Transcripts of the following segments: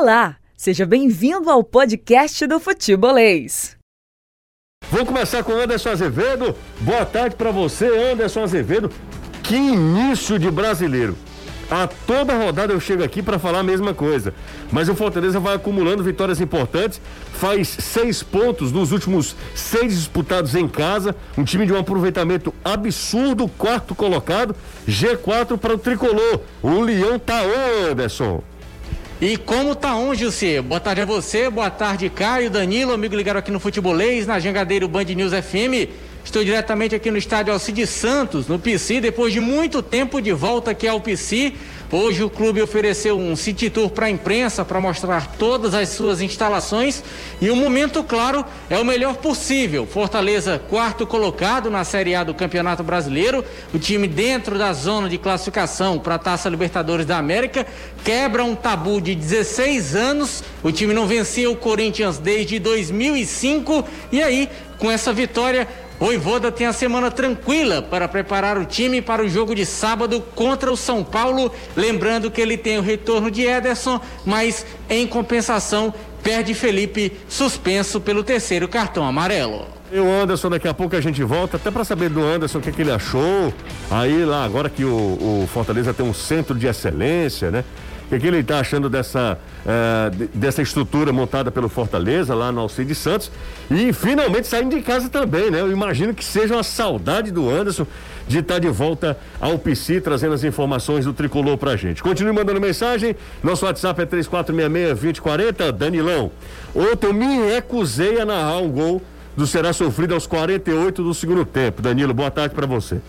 Olá, seja bem-vindo ao podcast do Futebolês. Vamos começar com Anderson Azevedo. Boa tarde para você, Anderson Azevedo. Que início de brasileiro. A toda rodada eu chego aqui para falar a mesma coisa. Mas o Fortaleza vai acumulando vitórias importantes, faz seis pontos nos últimos seis disputados em casa. Um time de um aproveitamento absurdo, quarto colocado, G4 para o tricolor. O Leão tá on, Anderson. E como tá on, José? Boa tarde a você, boa tarde, Caio, Danilo, amigo ligado aqui no Futebolês, na Jangadeiro Band News FM. Estou diretamente aqui no estádio Alcide Santos, no PC, depois de muito tempo de volta aqui ao PC. Hoje o clube ofereceu um city tour para a imprensa para mostrar todas as suas instalações e o momento, claro, é o melhor possível. Fortaleza, quarto colocado na Série A do Campeonato Brasileiro, o time dentro da zona de classificação para a Taça Libertadores da América, quebra um tabu de 16 anos. O time não vencia o Corinthians desde 2005 e aí, com essa vitória, o Ivoda tem a semana tranquila para preparar o time para o jogo de sábado contra o São Paulo. Lembrando que ele tem o retorno de Ederson, mas em compensação perde Felipe, suspenso pelo terceiro cartão amarelo. E o Anderson, daqui a pouco a gente volta, até para saber do Anderson o que, que, ele achou. Aí lá, agora que o, o Fortaleza tem um centro de excelência, né? O que, ele está achando dessa, uh, dessa estrutura montada pelo Fortaleza lá no Alcide Santos e finalmente saindo de casa também, né? Eu imagino que seja uma saudade do Anderson de estar tá de volta ao PC trazendo as informações do tricolor pra gente. Continue mandando mensagem, nosso WhatsApp é 3466-2040, Danilão. Ontem eu me recusei a narrar um gol do Será sofrido aos 48 do segundo tempo. Danilo, boa tarde para você.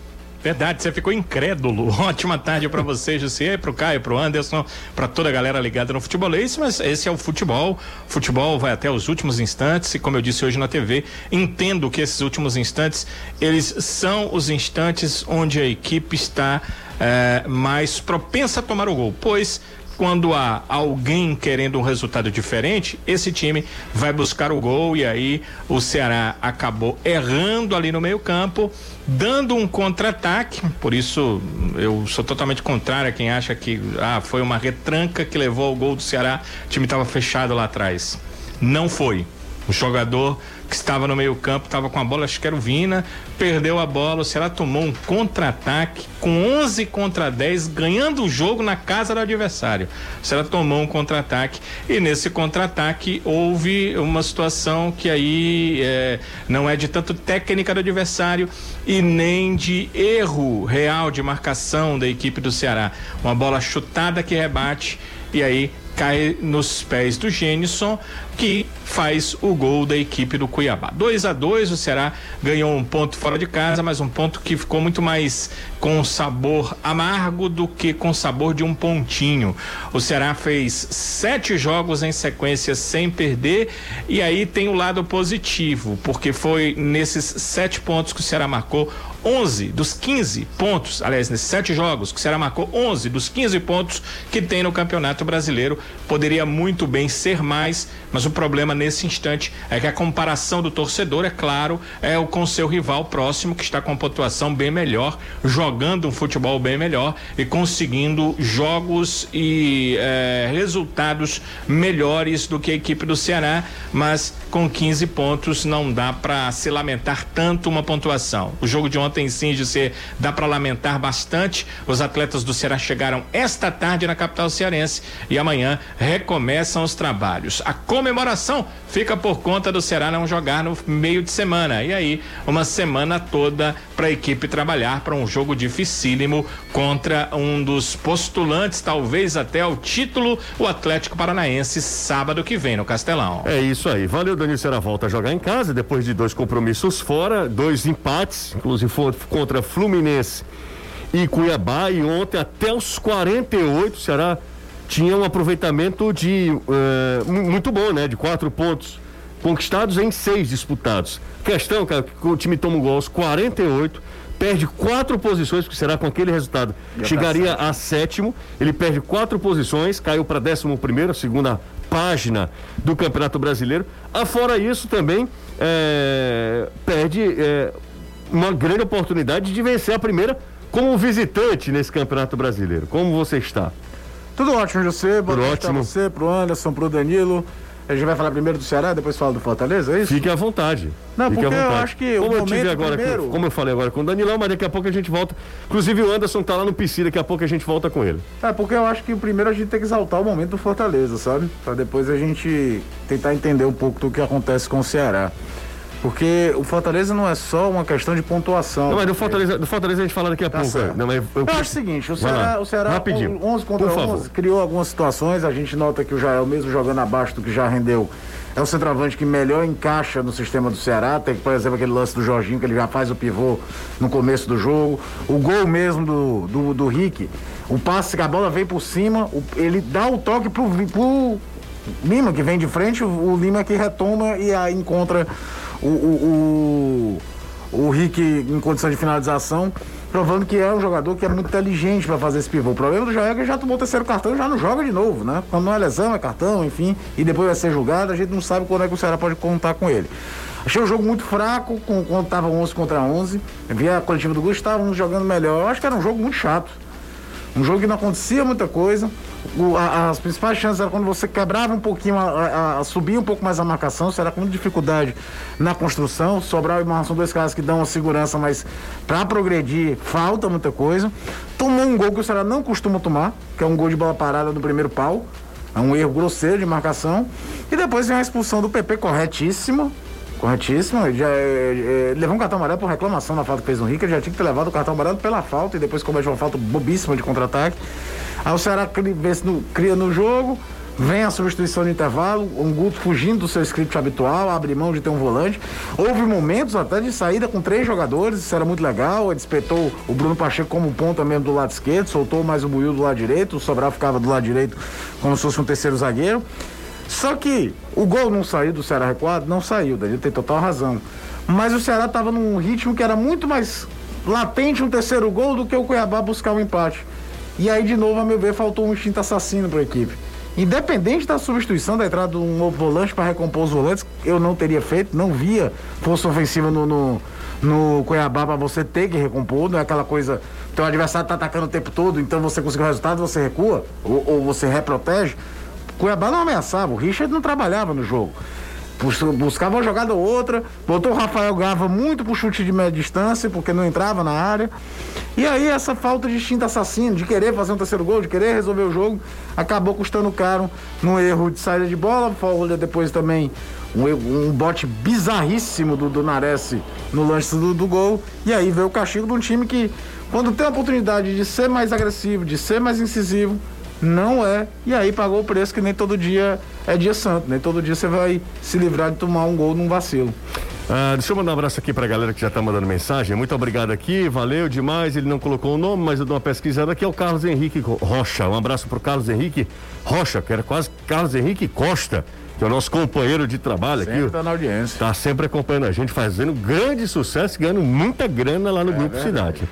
Verdade, você ficou incrédulo. Ótima tarde para você, José, pro Caio, pro Anderson, para toda a galera ligada no futebolês, mas esse é o futebol. Futebol vai até os últimos instantes e como eu disse hoje na TV, entendo que esses últimos instantes, eles são os instantes onde a equipe está é, mais propensa a tomar o gol, pois quando há alguém querendo um resultado diferente, esse time vai buscar o gol e aí o Ceará acabou errando ali no meio-campo, dando um contra-ataque. Por isso eu sou totalmente contrário a quem acha que ah, foi uma retranca que levou ao gol do Ceará. O time estava fechado lá atrás. Não foi. O jogador que estava no meio-campo estava com a bola, acho que era o Vina, perdeu a bola. O Ceará tomou um contra-ataque com 11 contra 10, ganhando o jogo na casa do adversário. O Ceará tomou um contra-ataque e nesse contra-ataque houve uma situação que aí é, não é de tanto técnica do adversário e nem de erro real de marcação da equipe do Ceará. Uma bola chutada que rebate e aí cai nos pés do Gênison, que faz o gol da equipe do Cuiabá. 2 a 2 o Ceará ganhou um ponto fora de casa, mas um ponto que ficou muito mais com sabor amargo do que com sabor de um pontinho. O Ceará fez sete jogos em sequência sem perder, e aí tem o lado positivo, porque foi nesses sete pontos que o Ceará marcou 11 dos 15 pontos, aliás, nesses sete jogos, que o Ceará marcou 11 dos 15 pontos que tem no Campeonato Brasileiro. Poderia muito bem ser mais, mas o problema nesse instante é que a comparação do torcedor, é claro, é o com seu rival próximo, que está com pontuação bem melhor, jogando um futebol bem melhor e conseguindo jogos e eh, resultados melhores do que a equipe do Ceará, mas com 15 pontos não dá para se lamentar tanto uma pontuação. O jogo de ontem ontem sim, José, dá para lamentar bastante. Os atletas do Ceará chegaram esta tarde na capital cearense e amanhã recomeçam os trabalhos. A comemoração fica por conta do Ceará não jogar no meio de semana. E aí, uma semana toda para a equipe trabalhar para um jogo dificílimo contra um dos postulantes, talvez até ao título, o Atlético Paranaense, sábado que vem no Castelão. É isso aí. Valeu, Danilo Será volta a jogar em casa depois de dois compromissos fora, dois empates, inclusive contra Fluminense e Cuiabá. E ontem, até os 48, o Ceará tinha um aproveitamento de uh, muito bom, né? De quatro pontos conquistados em seis disputados. Questão, cara, que o time toma um gol aos 48, perde quatro posições, porque será com aquele resultado Já chegaria tá a sétimo. Ele perde quatro posições, caiu para décimo primeiro, segunda página do Campeonato Brasileiro. Afora isso também é, perde é, uma grande oportunidade de vencer a primeira como visitante nesse Campeonato Brasileiro. Como você está? Tudo ótimo, José. Boa Tudo tarde pra ótimo. você, pro Anderson, pro Danilo. A gente vai falar primeiro do Ceará, depois fala do Fortaleza, é isso? Fique à vontade. Não, Fique porque à eu vontade. acho que o como eu tive agora, primeiro- como eu falei agora com o Danilão, mas daqui a pouco a gente volta. Inclusive o Anderson tá lá no PC, daqui a pouco a gente volta com ele. É, porque eu acho que primeiro a gente tem que exaltar o momento do Fortaleza, sabe? Pra depois a gente tentar entender um pouco do que acontece com o Ceará. Porque o Fortaleza não é só uma questão de pontuação. Não, mas do Fortaleza, do Fortaleza a gente fala daqui a Tá pouco. certo. Não, mas eu, Eu acho o seguinte, o. Ceará, o Ceará Rapidinho. 11 contra Por favor. 11, criou algumas situações, a gente nota que o Jael, mesmo jogando abaixo do que já rendeu, é o centroavante que melhor encaixa no sistema do Ceará, tem, por exemplo, aquele lance do Jorginho, que ele já faz o pivô no começo do jogo, o gol mesmo do, do, do Rick, o passe que a bola vem por cima, ele dá o toque pro, pro Lima, que vem de frente, o, o Lima que retoma e aí encontra o, o, o, o Rick em condição de finalização, provando que é um jogador que é muito inteligente para fazer esse pivô. O problema do Jair é que ele já tomou o terceiro cartão e já não joga de novo, né? Quando não é lesão, é cartão, enfim, e depois vai ser julgado, a gente não sabe quando é que o Ceará pode contar com ele. Achei o jogo muito fraco, com- quando estava 11 contra 11. Via a coletiva do Gustavo jogando melhor. Eu acho que era um jogo muito chato. Um jogo que não acontecia muita coisa. O- a- as principais chances eram quando você quebrava um pouquinho, a, a- a- subia um pouco mais a marcação, era com dificuldade na construção. Sobral e Marlon são dois caras que dão uma segurança, mas para progredir falta muita coisa. Tomou um gol que o Ceará não costuma tomar, que é um gol de bola parada no primeiro pau. É um erro grosseiro de marcação. E depois vem a expulsão do PP corretíssima. Corretíssimo, ele já é, é, levou um cartão amarelo por reclamação na falta que fez no Rica, ele já tinha que ter levado o cartão amarelo pela falta e depois comete uma falta bobíssima de contra-ataque. Aí o Ceará no- cria no jogo, vem a substituição de intervalo, um Guto fugindo do seu script habitual, abre mão de ter um volante. Houve momentos até de saída com três jogadores, isso era muito legal, ele despetou o Bruno Pacheco como ponta mesmo do lado esquerdo, soltou mais o Buiu do lado direito, o Sobral ficava do lado direito como se fosse um terceiro zagueiro. Só que o gol não saiu do Ceará recuado? Não saiu, Danilo tem total razão. Mas o Ceará estava num ritmo que era muito mais latente um terceiro gol do que o Cuiabá buscar um empate. E aí, de novo, a meu ver, faltou um instinto assassino para a equipe. Independente da substituição, da entrada de um novo volante para recompor os volantes, eu não teria feito, não via força ofensiva no, no, no Cuiabá para você ter que recompor, não é aquela coisa, teu adversário tá atacando o tempo todo, então você conseguiu o resultado, você recua, ou, ou você reprotege. Cuiabá não ameaçava, o Richard não trabalhava no jogo. Bus- Buscava uma jogada ou outra, botou o Rafael Gava muito pro chute de média distância, porque não entrava na área. E aí essa falta de instinto assassino, de querer fazer um terceiro gol, de querer resolver o jogo, acabou custando caro no erro de saída de bola. Folha depois também um, um bote bizarríssimo do, do Nares no lance do, do gol. E aí veio o castigo de um time que, quando tem a oportunidade de ser mais agressivo, de ser mais incisivo, não é. E aí pagou o preço que nem todo dia é dia santo, nem todo dia você vai se livrar de tomar um gol num vacilo. Ah, deixa eu mandar um abraço aqui pra galera que já tá mandando mensagem. Muito obrigado aqui, valeu demais. Ele não colocou o nome, mas eu dou uma pesquisada aqui. É o Carlos Henrique Rocha. Um abraço pro Carlos Henrique Rocha, que era quase Carlos Henrique Costa, que é o nosso companheiro de trabalho Sempre aqui. tá na audiência. Tá sempre acompanhando a gente, fazendo grande sucesso, ganhando muita grana lá no Grupo Cidade.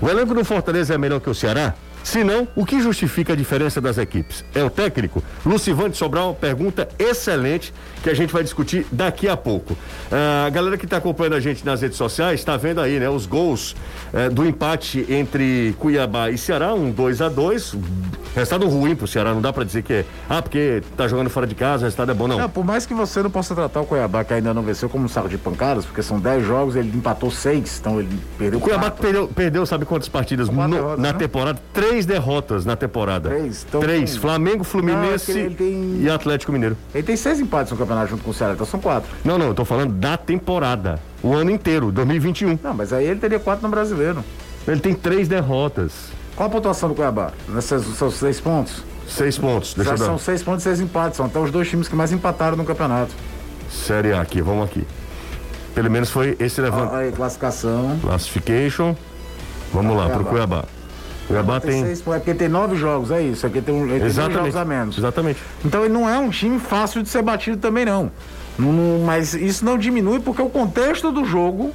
O elenco do Fortaleza é melhor que o Ceará? Se não, o que justifica a diferença das equipes? É o técnico? Lucivante Sobral, pergunta excelente que a gente vai discutir daqui a pouco. Ah, a galera que está acompanhando a gente nas redes sociais está vendo aí, né? Os gols eh, do empate entre Cuiabá e Ceará, um 2 a 2 Resultado ruim pro Ceará, não dá para dizer que é. Ah, porque tá jogando fora de casa, o resultado é bom, não. Não, por mais que você não possa tratar o Cuiabá, que ainda não venceu, como um saco de pancadas, porque são 10 jogos, ele empatou 6, então ele perdeu O Cuiabá perdeu, perdeu, sabe quantas partidas no- derrotas, na né? temporada? Três derrotas na temporada. Três? Então, Três. tem- Flamengo, Fluminense Não, é ele tem- e Atlético Mineiro. Ele tem seis empates no campeonato junto com o Ceará, então são quatro. Não, não, eu tô falando da temporada. O ano inteiro, 2021. Não, mas aí ele teria quatro no brasileiro. Ele tem três derrotas. Qual a pontuação do Cuiabá? Nesses seus seis pontos? Seis pontos. Deixa Já eu dar. são seis pontos e seis empates. São até os dois times que mais empataram no campeonato. Série A aqui, vamos aqui. Pelo menos foi esse levant... Aí, classificação. classification. Vamos lá, pro Cuiabá. Cuiabá Tem seis. É porque tem nove jogos, é isso. Aqui tem, um, tem jogos a menos. Exatamente. Então ele não é um time fácil de ser batido também, não. Não- não- mas isso não diminui porque o contexto do jogo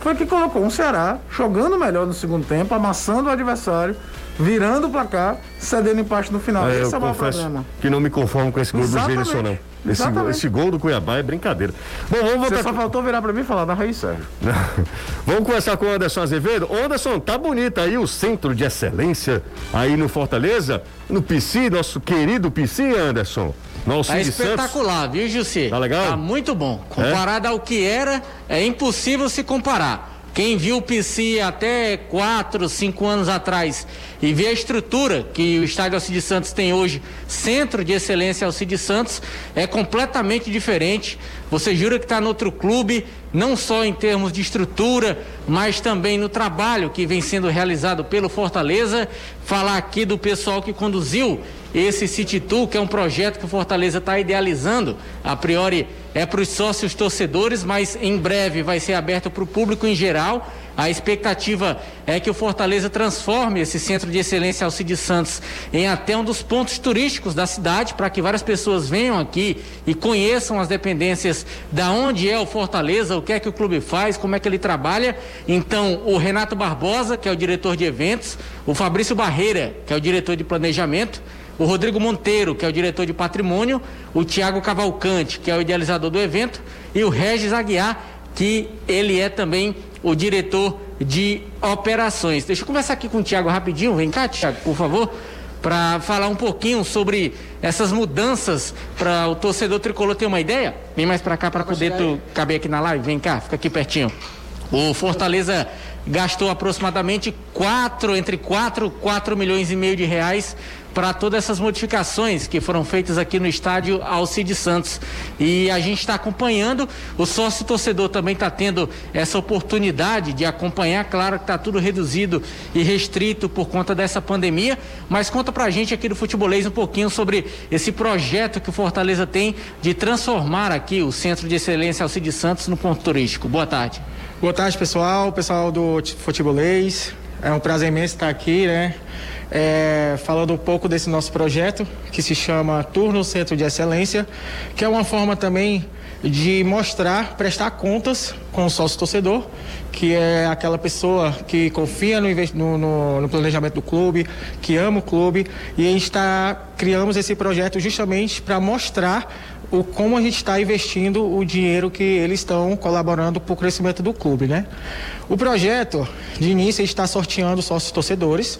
foi que colocou um Ceará jogando melhor no segundo tempo, amassando o adversário, virando o placar, cedendo empate no final. É, Esse é o maior problema. que não me conformo com esse gol Exatamente. do Gênesis, não. Esse, gol- Exatamente. esse gol do Cuiabá é brincadeira. Bom, vamos Você voltar. só faltou virar pra mim e falar da Raiz Sérgio. Vamos começar com o Anderson Azevedo. Anderson, tá bonito aí o centro de excelência aí no Fortaleza, no PC, nosso querido PC, Anderson. Nosso Tá de Santos. espetacular, viu, Jussi? Tá legal? Tá muito bom. Comparado ao que era, é impossível se comparar. Quem viu o PC até 4, 5 anos atrás e vê a estrutura que o estádio Alcides Santos tem hoje, centro de excelência Alcides Santos, é completamente diferente. Você jura que está no outro clube, não só em termos de estrutura, mas também no trabalho que vem sendo realizado pelo Fortaleza. Falar aqui do pessoal que conduziu esse City Tour, que é um projeto que o Fortaleza está idealizando, a priori é para os sócios torcedores, mas em breve vai ser aberto para o público em geral. A expectativa é que o Fortaleza transforme esse centro de excelência Alcides Santos em até um dos pontos turísticos da cidade, para que várias pessoas venham aqui e conheçam as dependências da onde é o Fortaleza, o que é que o clube faz, como é que ele trabalha. Então, o Renato Barbosa, que é o diretor de eventos, o Fabrício Barreira, que é o diretor de planejamento, o Rodrigo Monteiro, que é o diretor de patrimônio, o Tiago Cavalcante, que é o idealizador do evento, e o Regis Aguiar, que ele é também o diretor de operações. Deixa eu conversar aqui com o Tiago rapidinho, vem cá, Tiago, por favor, para falar um pouquinho sobre essas mudanças para o torcedor tricolor ter uma ideia. Vem mais para cá para poder tu caber aqui na live, vem cá, fica aqui pertinho. O Fortaleza gastou aproximadamente 4, entre 4 e 4 milhões e meio de reais para todas essas modificações que foram feitas aqui no estádio Alcides Santos. E a gente está acompanhando, o sócio torcedor também está tendo essa oportunidade de acompanhar, claro que está tudo reduzido e restrito por conta dessa pandemia, mas conta pra gente aqui do Futebolês um pouquinho sobre esse projeto que o Fortaleza tem de transformar aqui o Centro de Excelência Alcides Santos no ponto turístico. Boa tarde. Boa tarde, pessoal, pessoal do Futebolês. É um prazer imenso estar aqui, né? É, falando um pouco desse nosso projeto, que se chama Turno Centro de Excelência, que é uma forma também de mostrar, prestar contas com o sócio torcedor, que é aquela pessoa que confia no, no- no- planejamento do clube, que ama o clube, e a gente está criamos esse projeto justamente para mostrar o como a gente está investindo o dinheiro que eles estão colaborando para o crescimento do clube, né? O projeto, de início, está sorteando sócios torcedores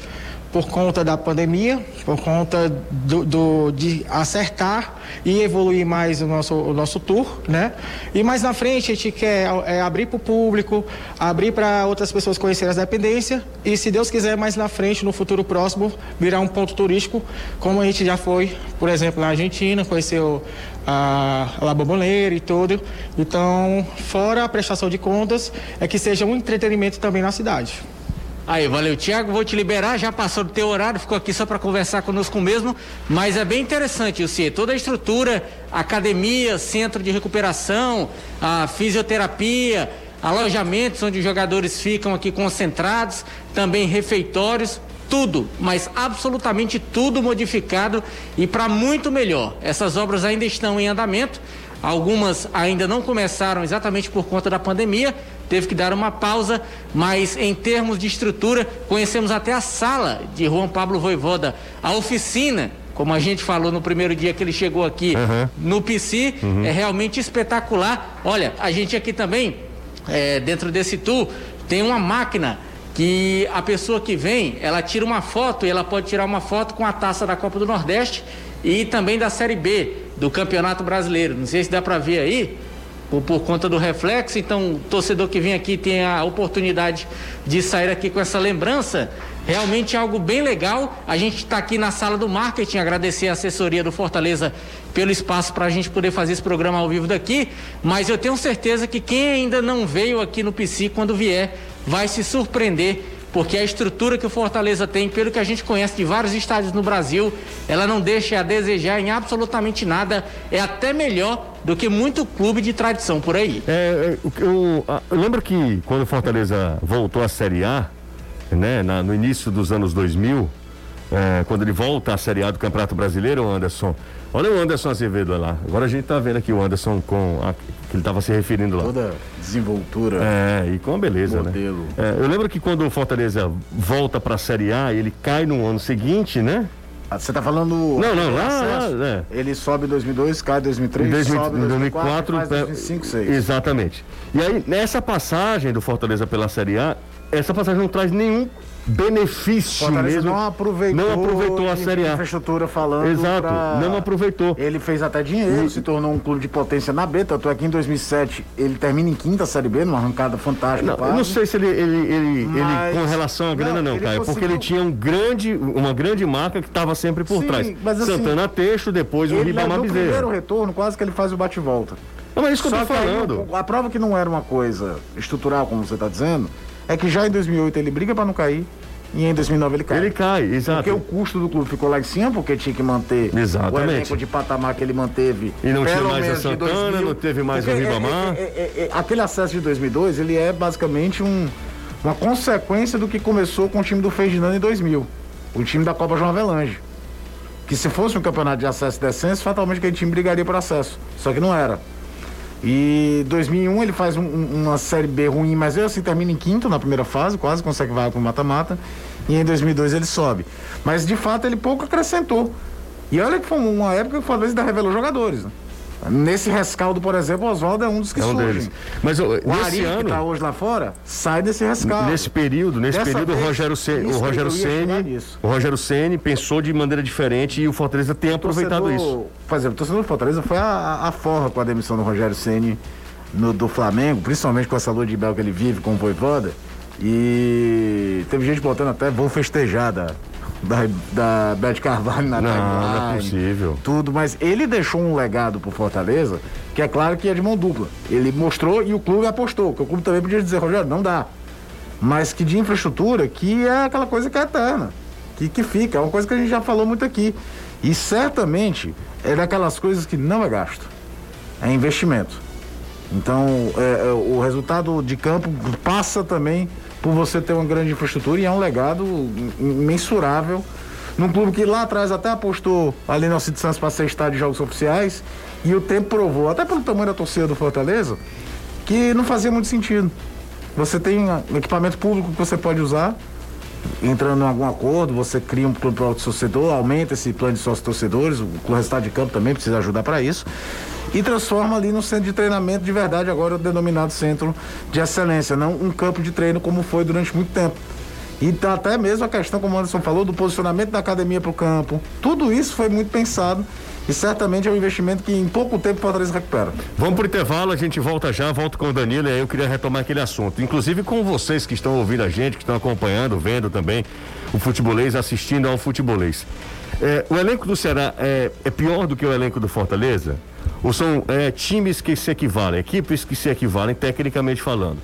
por conta da pandemia, por conta do, do- de acertar e evoluir mais o nosso, o nosso tour, né? E mais na frente a gente quer é, abrir para o público, abrir para outras pessoas conhecerem as dependências e, se Deus quiser, mais na frente, no futuro próximo, virar um ponto turístico, como a gente já foi, por exemplo, na Argentina, conheceu a La Bombonera e tudo. Então, fora a prestação de contas, é que seja um entretenimento também na cidade. Aí, valeu, Tiago. Vou te liberar, já passou do teu horário, ficou aqui só para conversar conosco mesmo. Mas é bem interessante, o C. Toda a estrutura, academia, centro de recuperação, a fisioterapia, alojamentos onde os jogadores ficam aqui concentrados, também refeitórios, tudo, mas absolutamente tudo modificado e para muito melhor. Essas obras ainda estão em andamento. Algumas ainda não começaram exatamente por conta da pandemia, teve que dar uma pausa, mas em termos de estrutura, conhecemos até a sala de Juan Pablo Voivoda, a oficina, como a gente falou no primeiro dia que ele chegou aqui no PC, é realmente espetacular. Olha, a gente aqui também, é, dentro desse tour, tem uma máquina que a pessoa que vem, ela tira uma foto e ela pode tirar uma foto com a taça da Copa do Nordeste e também da Série B do Campeonato Brasileiro. Não sei se dá para ver aí, por, por conta do reflexo. Então, o torcedor que vem aqui tem a oportunidade de sair aqui com essa lembrança. Realmente algo bem legal. A gente está aqui na sala do marketing, agradecer a assessoria do Fortaleza pelo espaço para a gente poder fazer esse programa ao vivo daqui. Mas eu tenho certeza que quem ainda não veio aqui no PC, quando vier, vai se surpreender porque a estrutura que o Fortaleza tem, pelo que a gente conhece de vários estádios no Brasil, ela não deixa a desejar em absolutamente nada, é até melhor do que muito clube de tradição por aí. É, é, eu, eu lembro que quando o Fortaleza voltou à Série A, né, na- no início dos anos 2000, é, quando ele volta à Série A do Campeonato Brasileiro, Anderson. Olha o Anderson Azevedo lá. Agora a gente tá vendo aqui o Anderson com a, que ele estava se referindo lá. Toda desenvoltura. É, e com a beleza, Modelo. né? É, eu lembro que quando o Fortaleza volta para a Série A, ele cai no ano seguinte, né? Ah, Você tá falando. Não, não, lá, lá, é. Ele sobe em 2002, cai em 2003, Em 2000 sobe em em 2004, 2004, faz é, 2005, 2006. Exatamente. E aí, nessa passagem do Fortaleza pela Série A, essa passagem não traz nenhum benefício Fortaleza mesmo. não aproveitou, Não aproveitou a Série A. infraestrutura falando. Exato, pra- não aproveitou. Ele fez até dinheiro, se tornou um clube de potência na B, tanto é que em 2007 ele termina em quinta Série B, numa arrancada fantástica. Não, eu não sei se ele, ele, ele, Mas- ele com relação à grana Não, não, Caio, porque conseguiu- ele tinha um grande, uma grande marca que estava sempre por Sim, trás. mas assim, Santana Teixo, depois o Ele, Ribamar no primeiro Bezerra. retorno, quase que ele faz o bate-volta. Não, mas é isso que eu Só tô que aí, falando. a prova que não era uma coisa estrutural, como você está dizendo, é que já em 2008 ele briga para não cair e em 2009 ele cai. Ele cai, exato. Porque o custo do clube ficou lá em cima, porque tinha que manter Exatamente. o elenco de patamar que ele manteve. E não tinha mais a Santana, 2000. não teve mais o Porque é- Ribamar. é- é- é- é- aquele acesso de 2002, ele é basicamente um- uma consequência do que começou com o time do Ferdinando em 2000. O time da Copa João Avelange. Que se fosse um campeonato de acesso e descenso, fatalmente aquele time brigaria por acesso. Só que não era. E 2001 ele faz um- um- uma série B ruim, mas ele assim termina em quinto na primeira fase, quase consegue vaga com mata-mata. E em 2002 ele sobe. Mas de fato ele pouco acrescentou. E olha que foi uma época que o Fortaleza ainda revelou jogadores. né? Nesse rescaldo, por exemplo, o Oswaldo é um dos que É um surgem. Mas O nesse Ari, que ano, está hoje lá fora, sai desse rescaldo. nesse período, nesse Dessa período o vez, Rogério Ceni, o Rogério Ceni, o Rogério Ceni pensou de maneira diferente e o Fortaleza tem aproveitado torcedor, isso. Por exemplo, o torcedor do Fortaleza foi a, a, forra com a demissão do Rogério Ceni no, do Flamengo, principalmente com essa lua de mel que ele vive com o Voivoda. E teve gente botando até vou festejar da, da, Beth Carvalho na Não, timeline, não é possível. Tudo, mas ele deixou um legado pro Fortaleza, que é claro que é de mão dupla. Ele mostrou e o clube apostou, que o clube também podia dizer, Rogério, não dá. Mas que de infraestrutura, que é aquela coisa que é eterna, que, que fica, é uma coisa que a gente já falou muito aqui. E certamente é daquelas coisas que não é gasto, é investimento. Então, é, é, o resultado de campo passa também por você ter uma grande infraestrutura e é um legado imensurável num clube que lá atrás até apostou ali no Alcides Santos para ser estádio de jogos oficiais e o tempo provou, até pelo tamanho da torcida do Fortaleza, que não fazia muito sentido. Você tem ah, equipamento público que você pode usar, entrando em algum acordo, você cria um clube para o torcedor, aumenta esse plano de sócios torcedores, o resultado de campo também precisa ajudar para isso, e transforma ali no centro de treinamento de verdade, agora o denominado centro de excelência, não um campo de treino como foi durante muito tempo. E tá até mesmo a questão, como o Anderson falou, do posicionamento da academia para o campo. Tudo isso foi muito pensado e certamente é um investimento que em pouco tempo o Fortaleza recupera. Vamos pro intervalo, a gente volta já, volto com o Danilo e aí eu queria retomar aquele assunto. Inclusive com vocês que estão ouvindo a gente, que estão acompanhando, vendo também o futebolês, assistindo ao futebolês. É, o elenco do Ceará é, é pior do que o elenco do Fortaleza? Ou são é, times que se equivalem, equipes que se equivalem tecnicamente falando?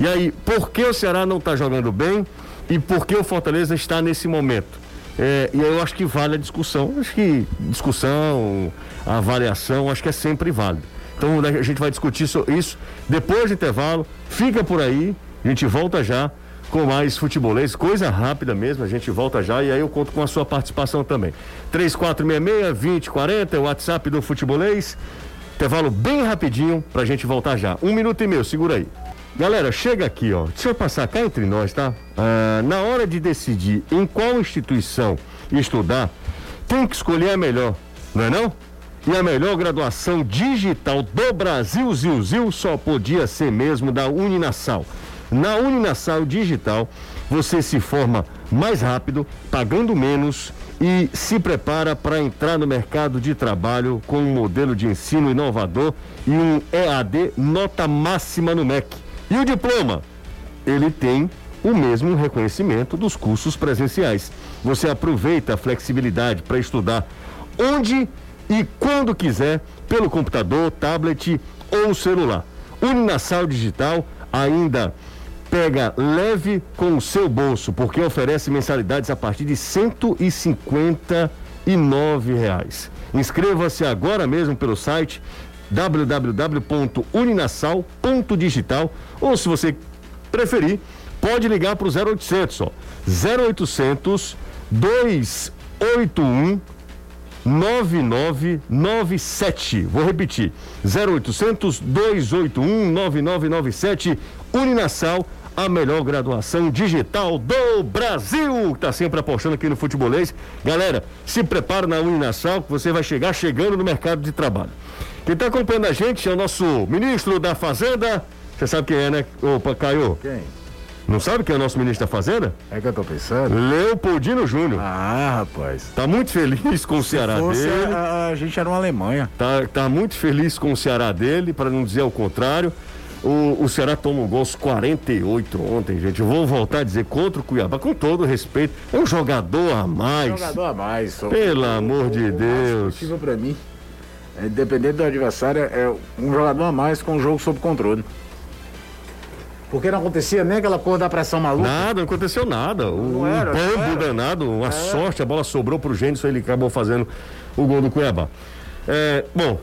E aí, por que o Ceará não está jogando bem e por que o Fortaleza está nesse momento? É, e aí eu acho que vale a discussão. Acho que discussão, avaliação, acho que é sempre válido. Então a gente vai discutir so- isso depois do intervalo. Fica por aí, a gente volta já com mais futebolês, coisa rápida mesmo, a gente volta já e aí eu conto com a sua participação também. 3466-2040 é o WhatsApp do futebolês. Intervalo bem rapidinho pra gente voltar já. Um minuto e meio, segura aí. Galera, chega aqui, ó. Deixa eu passar cá entre nós, tá? Ah, na hora de decidir em qual instituição estudar, tem que escolher a melhor, não é não? E a melhor graduação digital do Brasil, Zil, Zil, só podia ser mesmo da Uninasal. Na Uninasal Digital, você se forma mais rápido, pagando menos e se prepara para entrar no mercado de trabalho com um modelo de ensino inovador e um EAD nota máxima no MEC. E o diploma? Ele tem o mesmo reconhecimento dos cursos presenciais. Você aproveita a flexibilidade para estudar onde e quando quiser, pelo computador, tablet ou celular. Uninasal Digital ainda pega leve com o seu bolso, porque oferece mensalidades a partir de 159 reais. Inscreva-se agora mesmo pelo site www.uninasal.digital ou se você preferir, pode ligar para o 0800, ó, 0800 281 9997. Vou repetir: 0800 281 9997. Uninasal, a melhor graduação digital do Brasil. Está sempre apostando aqui no futebolês. Galera, se prepara na Uninasal que você vai chegar chegando no mercado de trabalho. Quem está acompanhando a gente é o nosso ministro da Fazenda. Você sabe quem é, né? Opa, Caio. Quem? Não sabe quem é o nosso ministro da Fazenda? É que eu tô pensando. Leopoldino Júnior. Ah, rapaz. Tá muito feliz com o Ceará Fosse, dele. a, a gente era uma Alemanha. Tá, tá muito feliz com o Ceará dele, para não dizer o contrário. O, o Ceará toma um gol aos 48 ontem, gente. Eu vou voltar a dizer contra o Cuiabá, com todo respeito. É um jogador a mais. Jogador a mais. só. Pelo amor de O Deus. positivo pra mim, é, dependendo do adversário, é um jogador a mais com o jogo sob controle. Porque não acontecia nem aquela cor da pressão maluca. Nada, não aconteceu nada. O, um era, era. danado, uma sorte, a bola sobrou pro Gênison, ele acabou fazendo o gol do Cuiabá. É, bom,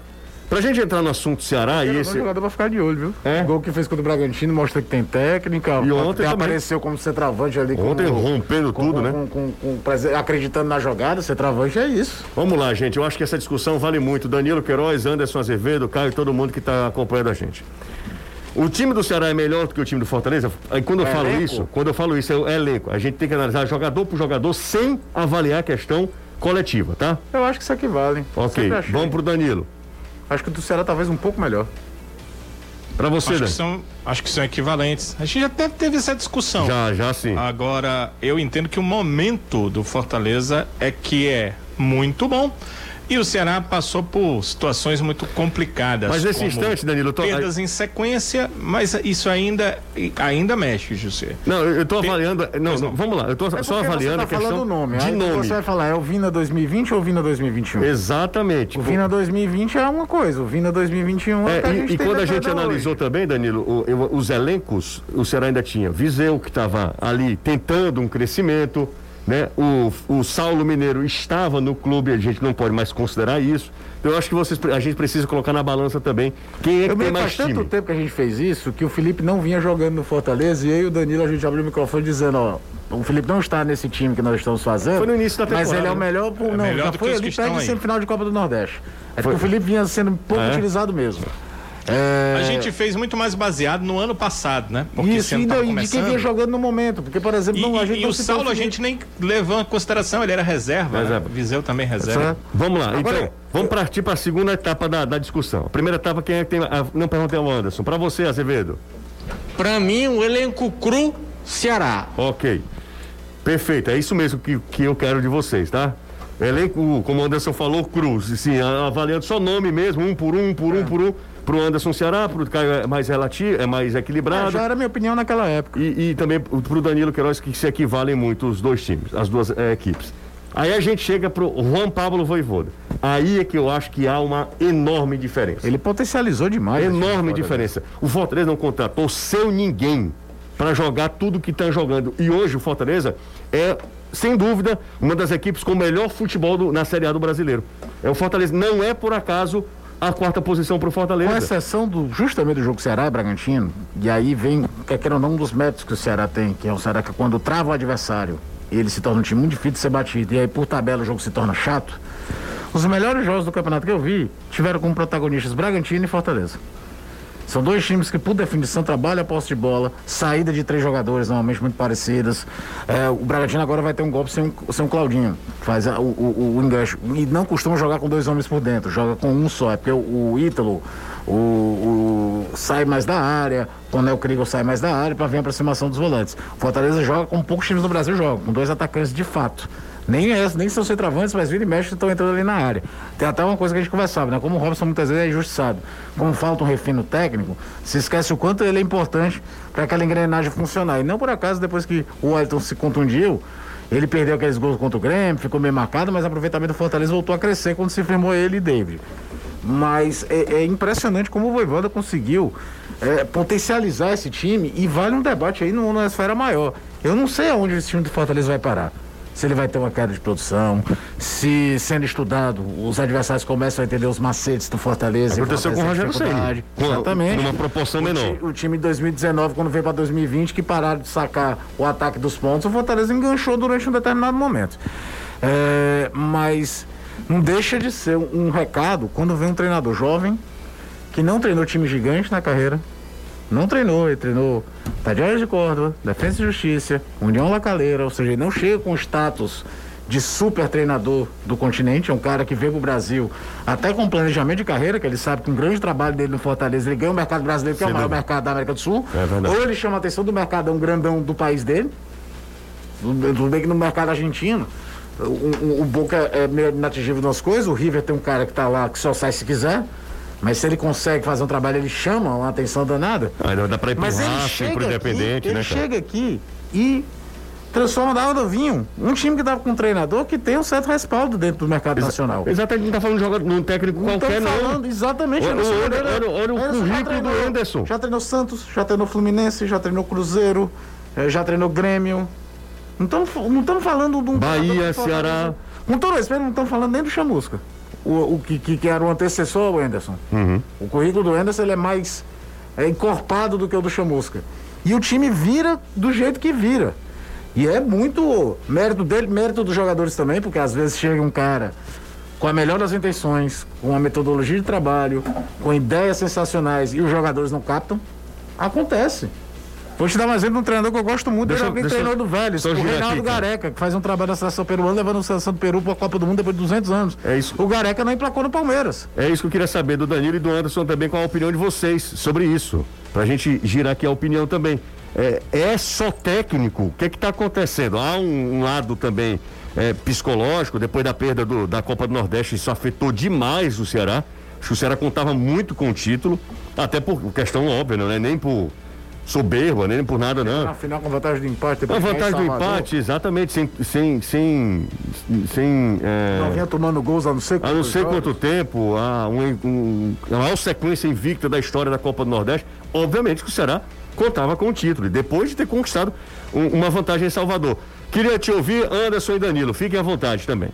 pra gente entrar no assunto Ceará, e esse. jogador pra ficar de olho, viu? É? O gol que fez contra o Bragantino mostra que tem técnica. E ontem também. apareceu como centroavante ali. Ontem como, rompendo com- tudo, com- né? com- com- com acreditando na jogada, centroavante é isso. Vamos lá, gente. Eu acho que essa discussão vale muito. Danilo Queiroz, Anderson Azevedo, Caio e todo mundo que está acompanhando a gente. O time do Ceará é melhor do que o time do Fortaleza? Aí quando eu É falo elenco? isso, quando eu falo isso, é elenco. A gente tem que analisar jogador por jogador sem avaliar a questão coletiva, tá? Eu acho que isso equivale. Ok, Sempre achei. vamos pro Danilo. Acho que o do Ceará talvez um pouco melhor. Pra você, Acho que, são, acho que são equivalentes. A gente já até teve essa discussão. Já, já sim. Agora, eu entendo que o momento do Fortaleza é que é muito bom. E o Ceará passou por situações muito complicadas. Mas nesse instante, Danilo, eu tô- Perdas em sequência, mas isso ainda, ainda mexe, José. Não, eu tô avaliando. Não, não, vamos lá. Eu tô É só avaliando você a tá questão falando o nome. de Aí nome. Você vai falar, é o Vina 2020 ou o Vina 2021? Exatamente. O Vina 2020 é uma coisa, o Vina 2021 é, É, a e, gente e quando a gente hoje. analisou também, Danilo, o- eu- os elencos, o Ceará ainda tinha Viseu, que estava ali tentando um crescimento, né? O, o Saulo Mineiro estava no clube, a gente não pode mais considerar isso. Então, eu acho que vocês, a gente precisa colocar na balança também quem é que Eu me tem lembro mais faz tanto time. tempo que a gente fez isso que o Felipe não vinha jogando no Fortaleza e eu e o Danilo a gente abriu o microfone dizendo, ó, o Felipe não está nesse time que nós estamos fazendo. Foi no início da Mas temporada, ele é o melhor, por, É não, melhor já do foi que que estão perde aí. semifinal de Copa do Nordeste. É Foi. porque o Felipe vinha sendo pouco É? utilizado mesmo. É, A gente fez muito mais baseado no ano passado, né? Porque isso, e, e de quem vinha jogando no momento. Porque, por exemplo, E, não, a e- gente e não o Saulo a gente nem levou em consideração, ele era reserva. né? Viseu também reserva. Certo? Vamos lá, Agora, então, vamos partir para a segunda etapa da, da discussão. A primeira etapa, quem é que tem. ah, não perguntei ao Anderson. Para você, Azevedo. Pra mim, o elenco cru, Ceará. Ok. Perfeito, é isso mesmo que, que eu quero de vocês, tá? Elenco, como o Anderson falou, cruz. Sim, a- avaliando só nome mesmo, um por um, um por um, por um. Pro Anderson Ceará, pro Caio é mais relativo, é mais É, equilibrado. já era minha opinião naquela época. E, e também pro Danilo Queiroz, que se equivalem muito os dois times, as duas eh, equipes. Aí a gente chega pro Juan Pablo Voivoda. Aí é que eu acho que há uma enorme diferença. Ele potencializou demais. Enorme diferença. O Fortaleza não contratou seu ninguém para jogar tudo que está jogando. E hoje o Fortaleza é, sem dúvida, uma das equipes com o melhor futebol do- na Série A do brasileiro. É o Fortaleza. Não é por acaso a quarta posição para o Com Fortaleza. exceção do, justamente do jogo Ceará e Bragantino, e aí vem, quer queira ou não, um dos métodos que o Ceará tem, que é o Ceará que quando trava o adversário, ele se torna um time muito difícil de ser batido, e aí por tabela o jogo se torna chato. Os melhores jogos do campeonato que eu vi tiveram como protagonistas Bragantino e Fortaleza. São dois times que, por definição, trabalham a posse de bola, saída de três jogadores, normalmente muito parecidas. É, o Bragantino agora vai ter um golpe sem, sem um Claudinho, faz a- o, o, o. E não costuma jogar com dois homens por dentro, joga com um só. É porque o, o Ítalo o, o- sai mais da área, o Krieger sai mais da área para vir a aproximação dos volantes. O Fortaleza joga como poucos times do Brasil jogam, com dois atacantes de fato. Nem, é, nem são centroavantes, mas vira e mexe estão entrando ali na área. Tem até uma coisa que a gente conversava, né? Como o Robson muitas vezes é injustiçado. Como falta um refino técnico, se esquece o quanto ele é importante para aquela engrenagem funcionar. E não por acaso, depois que o Wellington se contundiu, ele perdeu aqueles gols contra o Grêmio, ficou meio marcado, mas o aproveitamento do Fortaleza voltou a crescer quando se firmou ele e David. Mas é, é impressionante como o Voivoda conseguiu é, potencializar esse time e vale um debate aí numa esfera maior. Eu não sei aonde esse time do Fortaleza vai parar. Se ele vai ter uma queda de produção, se sendo estudado os adversários começam a entender os macetes do Fortaleza. Aconteceu com o Rogério Ceni. Exatamente. Numa proporção o menor. O time de 2019, quando veio para 2020, que pararam de sacar o ataque dos pontos, o Fortaleza enganchou durante um determinado momento. É, mas não deixa de ser um, um recado quando vem um treinador jovem que não treinou time gigante na carreira, não treinou, ele treinou Tadiares de Córdoba, Defesa e Justiça, União Lacaleira, ou seja, ele não chega com status de super treinador do continente, é um cara que veio pro Brasil até com planejamento de carreira, que ele sabe que um grande trabalho dele no Fortaleza, ele ganha o mercado brasileiro, que é o maior mercado da América do Sul, É ou ele chama a atenção do mercadão grandão do país dele, tudo bem que no mercado argentino, o, o, o Boca é meio inatingível nas coisas, o River tem um cara que tá lá que só sai se quiser, mas se ele consegue fazer um trabalho, ele chama uma atenção danada. Ainda dá pra ir pro Mas ele chega pro Independente, aqui, né, ele chega aqui e transforma da água do vinho. Um time que tava com um treinador que tem um certo respaldo dentro do mercado nacional. Exatamente, não tá falando de jogador, num técnico Não qualquer, estamos não. falando exatamente. Olha- o Anderson já currículo do Anderson. Já treinou Santos, já treinou Fluminense, já treinou Cruzeiro, eh, já treinou Grêmio. Não estamos falando de um. Bahia, Ceará. Com todo respeito, não estamos falando nem do Chamusca. O, o que, que, era o antecessor ao Anderson. Uhum. O currículo do Anderson ele é mais é, encorpado do que o do Chamusca. E o time vira do jeito que vira. E é muito mérito dele, mérito dos jogadores também, porque às vezes chega um cara com a melhor das intenções, com uma metodologia de trabalho, com ideias sensacionais e os jogadores não captam. Acontece. Vou te dar um exemplo de um treinador que eu gosto muito, Deixa ele alguém treinador do Velho, o Reinaldo aqui. Gareca, que faz um trabalho na seleção peruana, levando a seleção do Peru para a Copa do Mundo depois de 200 anos. É isso. O Gareca não emplacou no Palmeiras. É isso que eu queria saber do Danilo e do Anderson também, qual a opinião de vocês sobre isso. Pra gente girar aqui a opinião também. É, é só técnico? O que é que tá acontecendo? Há um, um lado também é, psicológico, depois da perda do- da Copa do Nordeste, isso afetou demais o Ceará. Acho que o Ceará contava muito com o título, até por questão óbvia, não é nem por soberba, nem por nada, não. Na final com vantagem de empate. A vantagem do empate, exatamente, sem. sem, sem, sem é, Não vinha tomando gols há não sei Há não quantos sei jogos. quanto tempo, há um, um, a maior sequência invicta da história da Copa do Nordeste, obviamente que o Ceará contava com o título, depois de ter conquistado um- uma vantagem em Salvador. Queria te ouvir, Anderson e Danilo, fiquem à vontade também.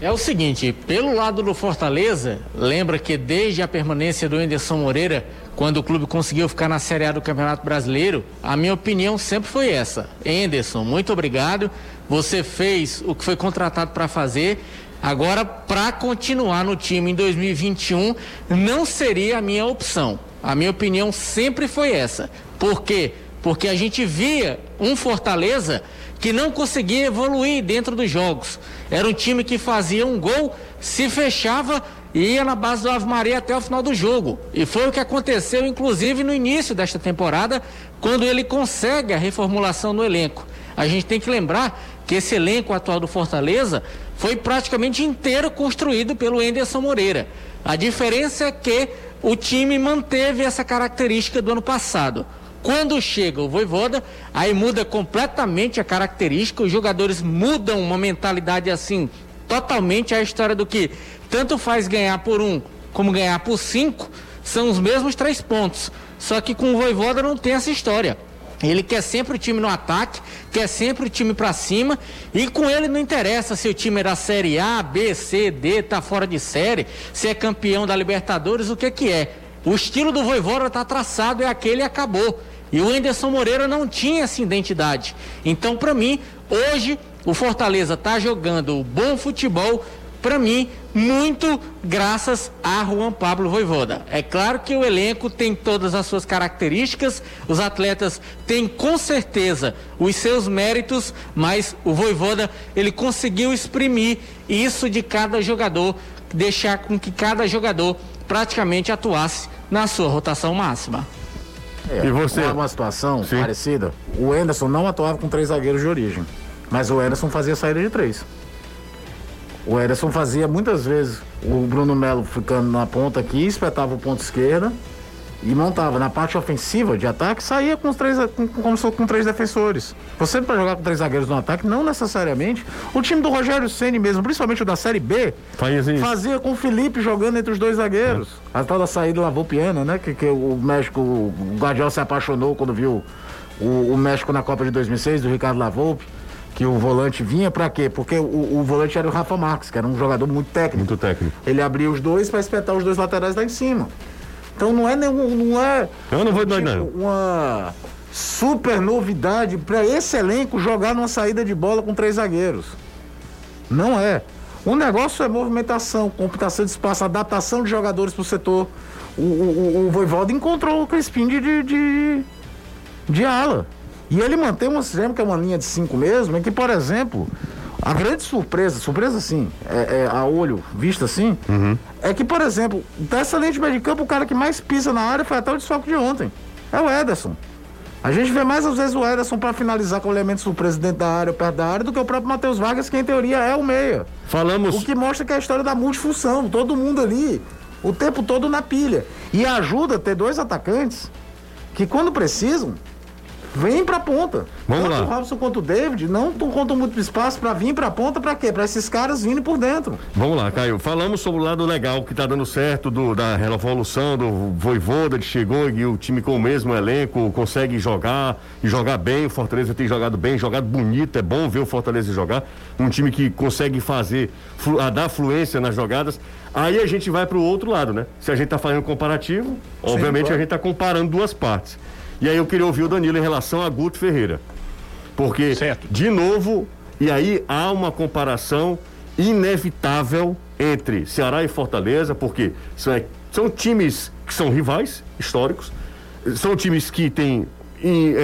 É o seguinte, pelo lado do Fortaleza, lembra que desde a permanência do Enderson Moreira, quando o clube conseguiu ficar na Série A do Campeonato Brasileiro, a minha opinião sempre foi essa. Enderson, muito obrigado. Você fez o que foi contratado para fazer. Agora, para continuar no time em 2021, não seria a minha opção. A minha opinião sempre foi essa. Por quê? Porque a gente via um Fortaleza que não conseguia evoluir dentro dos jogos. Era um time que fazia um gol, se fechava e ia na base do Ave Maria até o final do jogo. E foi o que aconteceu, inclusive, no início desta temporada, quando ele consegue a reformulação no elenco. A gente tem que lembrar que esse elenco atual do Fortaleza foi praticamente inteiro construído pelo Enderson Moreira. A diferença é que o time manteve essa característica do ano passado. Quando chega o Voivoda, aí muda completamente a característica, os jogadores mudam uma mentalidade assim, totalmente a história do que tanto faz ganhar por um como ganhar por cinco, são os mesmos três pontos. Só que com o Voivoda não tem essa história. Ele quer sempre o time no ataque, quer sempre o time pra cima, e com ele não interessa se o time é da Série A, B, C, D, tá fora de série, se é campeão da Libertadores, o que que é. O estilo do Voivoda tá traçado, é aquele e acabou. E o Enderson Moreira não tinha essa identidade. Então, para mim, hoje o Fortaleza tá jogando bom futebol, para mim, muito graças a Juan Pablo Voivoda. É claro que o elenco tem todas as suas características, os atletas têm com certeza os seus méritos, mas o Voivoda, ele conseguiu exprimir isso de cada jogador, deixar com que cada jogador praticamente atuasse na sua rotação máxima. É, E você? Uma, situação Sim. parecida. O Anderson não atuava com três zagueiros de origem, mas o Anderson fazia saída de três. O Ederson fazia muitas vezes o Bruno Melo ficando na ponta aqui, espetava o ponto esquerda e montava na parte ofensiva de ataque, saía com os três, com, como se com três defensores. Você para jogar com três zagueiros no ataque, não necessariamente. O time do Rogério Ceni mesmo, principalmente o da Série B, Fazia com o Felipe jogando entre os dois zagueiros. A tal da saída lavou piano, né? Que, que o México, o Guardiola se apaixonou quando viu o, o México na Copa de 2006, do Ricardo Lavolpe. Que o volante vinha para quê? Porque o, o, volante era o Rafa Marques, que era um jogador muito técnico. Muito técnico. Ele abria os dois para espetar os dois laterais lá em cima. Então não é nenhum, não é. Eu não vou tipo, não. Uma super novidade para esse elenco jogar numa saída de bola com três zagueiros. Não é. O negócio é movimentação, computação de espaço, adaptação de jogadores para o setor. O, o, o Voivoda encontrou o Crispim de, de, de, de ala. E ele mantém um sistema que é uma linha de cinco mesmo, em que, por exemplo, a grande surpresa, surpresa sim, é, é a olho visto assim, uhum. é que, por exemplo, dessa linha de meio de campo, o cara que mais pisa na área foi até o desfoque de ontem. É o Ederson. A gente vê mais às vezes o Ederson para finalizar com o elemento surpresa dentro da área ou perto da área do que o próprio Matheus Vargas, que em teoria é o meia. Falamos. O que mostra que é a história da multifunção, todo mundo ali, o tempo todo na pilha. E ajuda a ter dois atacantes que, quando precisam, Vem pra ponta. Vamos Tanto lá. o Robson quanto o David não contam muito espaço para vir pra ponta para quê? Para esses caras virem por dentro. Vamos lá, Caio. Falamos sobre o lado legal que tá dando certo do, da revolução do Voivoda que chegou e o time com o mesmo elenco consegue jogar e jogar bem. O Fortaleza tem jogado bem, jogado bonito. É bom ver o Fortaleza jogar. Um time que consegue fazer, flu, dar fluência nas jogadas. Aí a gente vai para o outro lado, né? Se a gente tá fazendo comparativo, obviamente claro. a gente tá comparando duas partes. E aí eu queria ouvir o Danilo em relação a Guto Ferreira. Porque, certo. de novo, e aí há uma comparação inevitável entre Ceará e Fortaleza, porque são, são times que são rivais históricos, são times que têm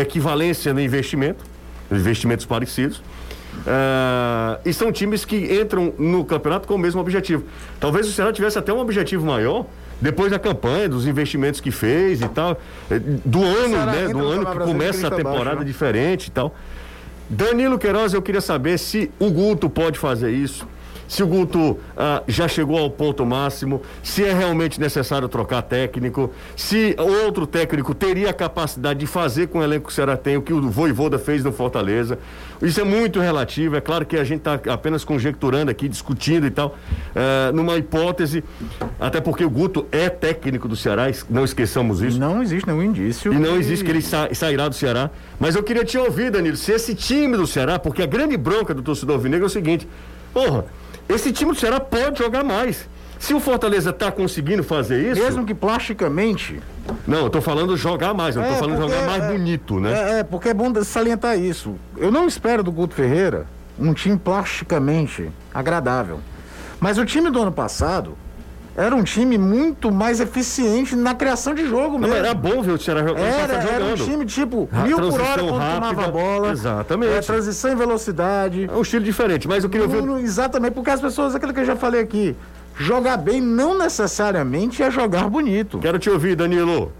equivalência no investimento, investimentos parecidos. Uh, e são times que entram no campeonato com o mesmo objetivo. Talvez o Ceará tivesse até um objetivo maior, depois da campanha, dos investimentos que fez e tal, eh, do ano, né? Do ano que começa a temporada né? diferente e tal. Danilo Queiroz, eu queria saber se o Guto pode fazer isso se o Guto ah, já chegou ao ponto máximo, se é realmente necessário trocar técnico, se outro técnico teria a capacidade de fazer com o elenco que o Ceará tem o que o Voivoda fez no Fortaleza. Isso é muito relativo, é claro que a gente está apenas conjecturando aqui, discutindo e tal, eh, numa hipótese, até porque o Guto é técnico do Ceará, não esqueçamos isso. Não existe nenhum indício. E não que... existe que ele sa sairá do Ceará. Mas eu queria te ouvir, Danilo, se esse time do Ceará, porque a grande bronca do torcedor alvinegro é o seguinte, porra, esse time do Ceará pode jogar mais. Se o Fortaleza está conseguindo fazer isso. Mesmo que plasticamente. Não, eu tô falando jogar mais, eu é, tô falando porque, jogar mais é, bonito, né? É, é, porque é bom salientar isso. Eu não espero do Guto Ferreira um time plasticamente agradável. Mas o time do ano passado era um time muito mais eficiente na criação de jogo mesmo. Não, era bom ver o Ceará jogando. Era, era um time tipo mil por hora quando rápida, tomava a bola. Exatamente. É, transição em velocidade. É um estilo diferente, mas eu queria ver. Exatamente, porque as pessoas, aquilo que eu já falei aqui, jogar bem não necessariamente é jogar bonito. Quero te ouvir, Danilo.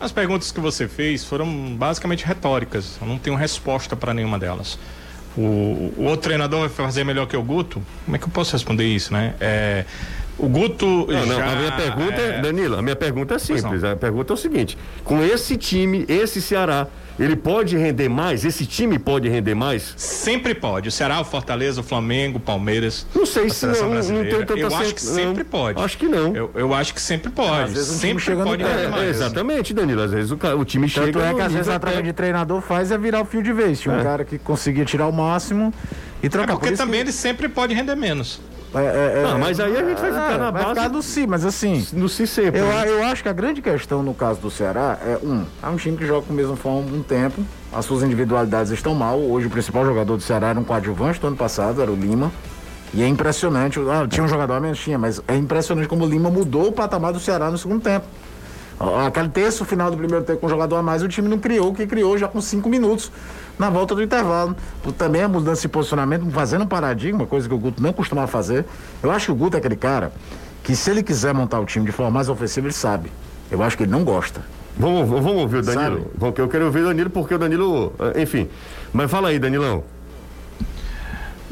As perguntas que você fez foram basicamente retóricas. Eu não tenho resposta para nenhuma delas. O, o, outro treinador vai fazer melhor que o Guto? Como é que eu posso responder isso, né? É, o Guto. Não, já, não, a minha pergunta é... Danilo, a minha pergunta é simples. A pergunta é o seguinte: com esse time, esse Ceará, ele pode render mais? Esse time pode render mais? Sempre pode. O Ceará, o Fortaleza, o Flamengo, o Palmeiras. Não sei se não, não tem tanta Eu acho que sempre não. pode. Acho que não. Eu, eu acho que sempre pode. Às vezes sempre chega pode é, mais. Exatamente, Danilo. Às vezes o, o time Tanto chega. é que às vezes a troca de treinador faz é virar o fio de vez. Tinha um é. cara que conseguia tirar o máximo e trocar. É porque Por também que... ele sempre pode render menos. É, é, é, mas aí a gente vai ficar na vai base. Ficar do si, mas assim. No si sempre. Eu, né? eu acho que a grande questão no caso do Ceará é, um, é um time que joga com o mesmo forma um tempo. As suas individualidades estão mal. Hoje o principal jogador do Ceará era um coadjuvante do ano passado, era o Lima. E é impressionante. Ah, tinha um jogador a menos, tinha, mas é impressionante como o Lima mudou o patamar do Ceará no segundo tempo. Aquele terço final do primeiro tempo com um jogador a mais, o time não criou o que criou já com cinco minutos na volta do intervalo. Também a mudança de posicionamento, fazendo um paradigma, coisa que o Guto não costumava fazer. Eu acho que o Guto é aquele cara que se ele quiser montar o time de forma mais ofensiva, ele sabe. Eu acho que ele não gosta. Vamos, vamos ouvir o Danilo. Sabe? Eu quero ouvir o Danilo porque o Danilo, enfim. Mas fala aí, Danilão.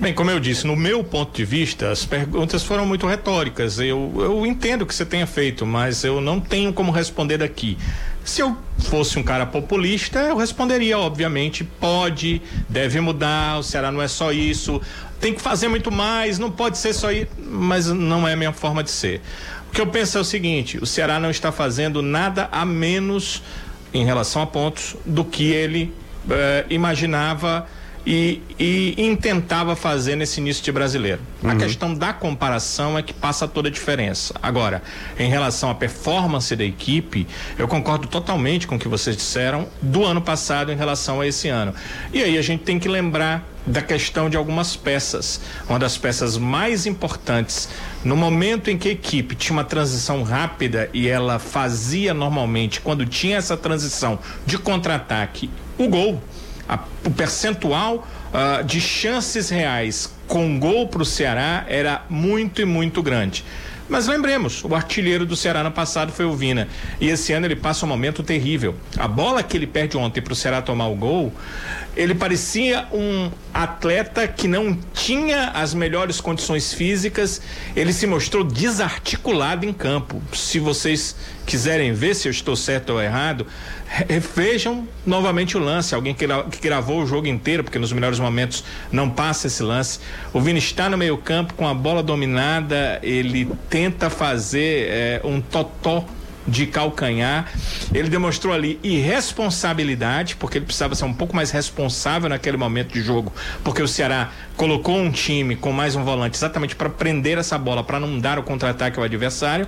Bem, como eu disse, no meu ponto de vista, as perguntas foram muito retóricas. Eu, eu entendo que você tenha feito, mas eu não tenho como responder daqui. Se eu fosse um cara populista, eu responderia, obviamente, pode, deve mudar, o Ceará não é só isso, tem que fazer muito mais, não pode ser só isso, mas não é a minha forma de ser. O que eu penso é o seguinte: o Ceará não está fazendo nada a menos em relação a pontos do que ele eh, imaginava e, e intentava fazer nesse início de brasileiro. Uhum. A questão da comparação é que passa toda a diferença. Agora, em relação à performance da equipe, eu concordo totalmente com o que vocês disseram do ano passado em relação a esse ano. E aí a gente tem que lembrar da questão de algumas peças. Uma das peças mais importantes, no momento em que a equipe tinha uma transição rápida e ela fazia normalmente, quando tinha essa transição de contra-ataque, o gol a, o percentual uh, de chances reais com gol para o Ceará era muito e muito grande. Mas lembremos, o artilheiro do Ceará no passado foi o Vina. E esse ano ele passa um momento terrível. A bola que ele perde ontem para o Ceará tomar o gol, ele parecia um atleta que não tinha as melhores condições físicas, ele se mostrou desarticulado em campo. Se vocês quiserem ver se eu estou certo ou errado, vejam novamente o lance. Alguém que, gravou o jogo inteiro, porque nos melhores momentos não passa esse lance. O Vini está no meio-campo com a bola dominada, ele tenta fazer é, um totó de calcanhar. Ele demonstrou ali irresponsabilidade, porque ele precisava ser um pouco mais responsável naquele momento de jogo, porque o Ceará colocou um time com mais um volante exatamente para prender essa bola, para não dar o contra-ataque ao adversário.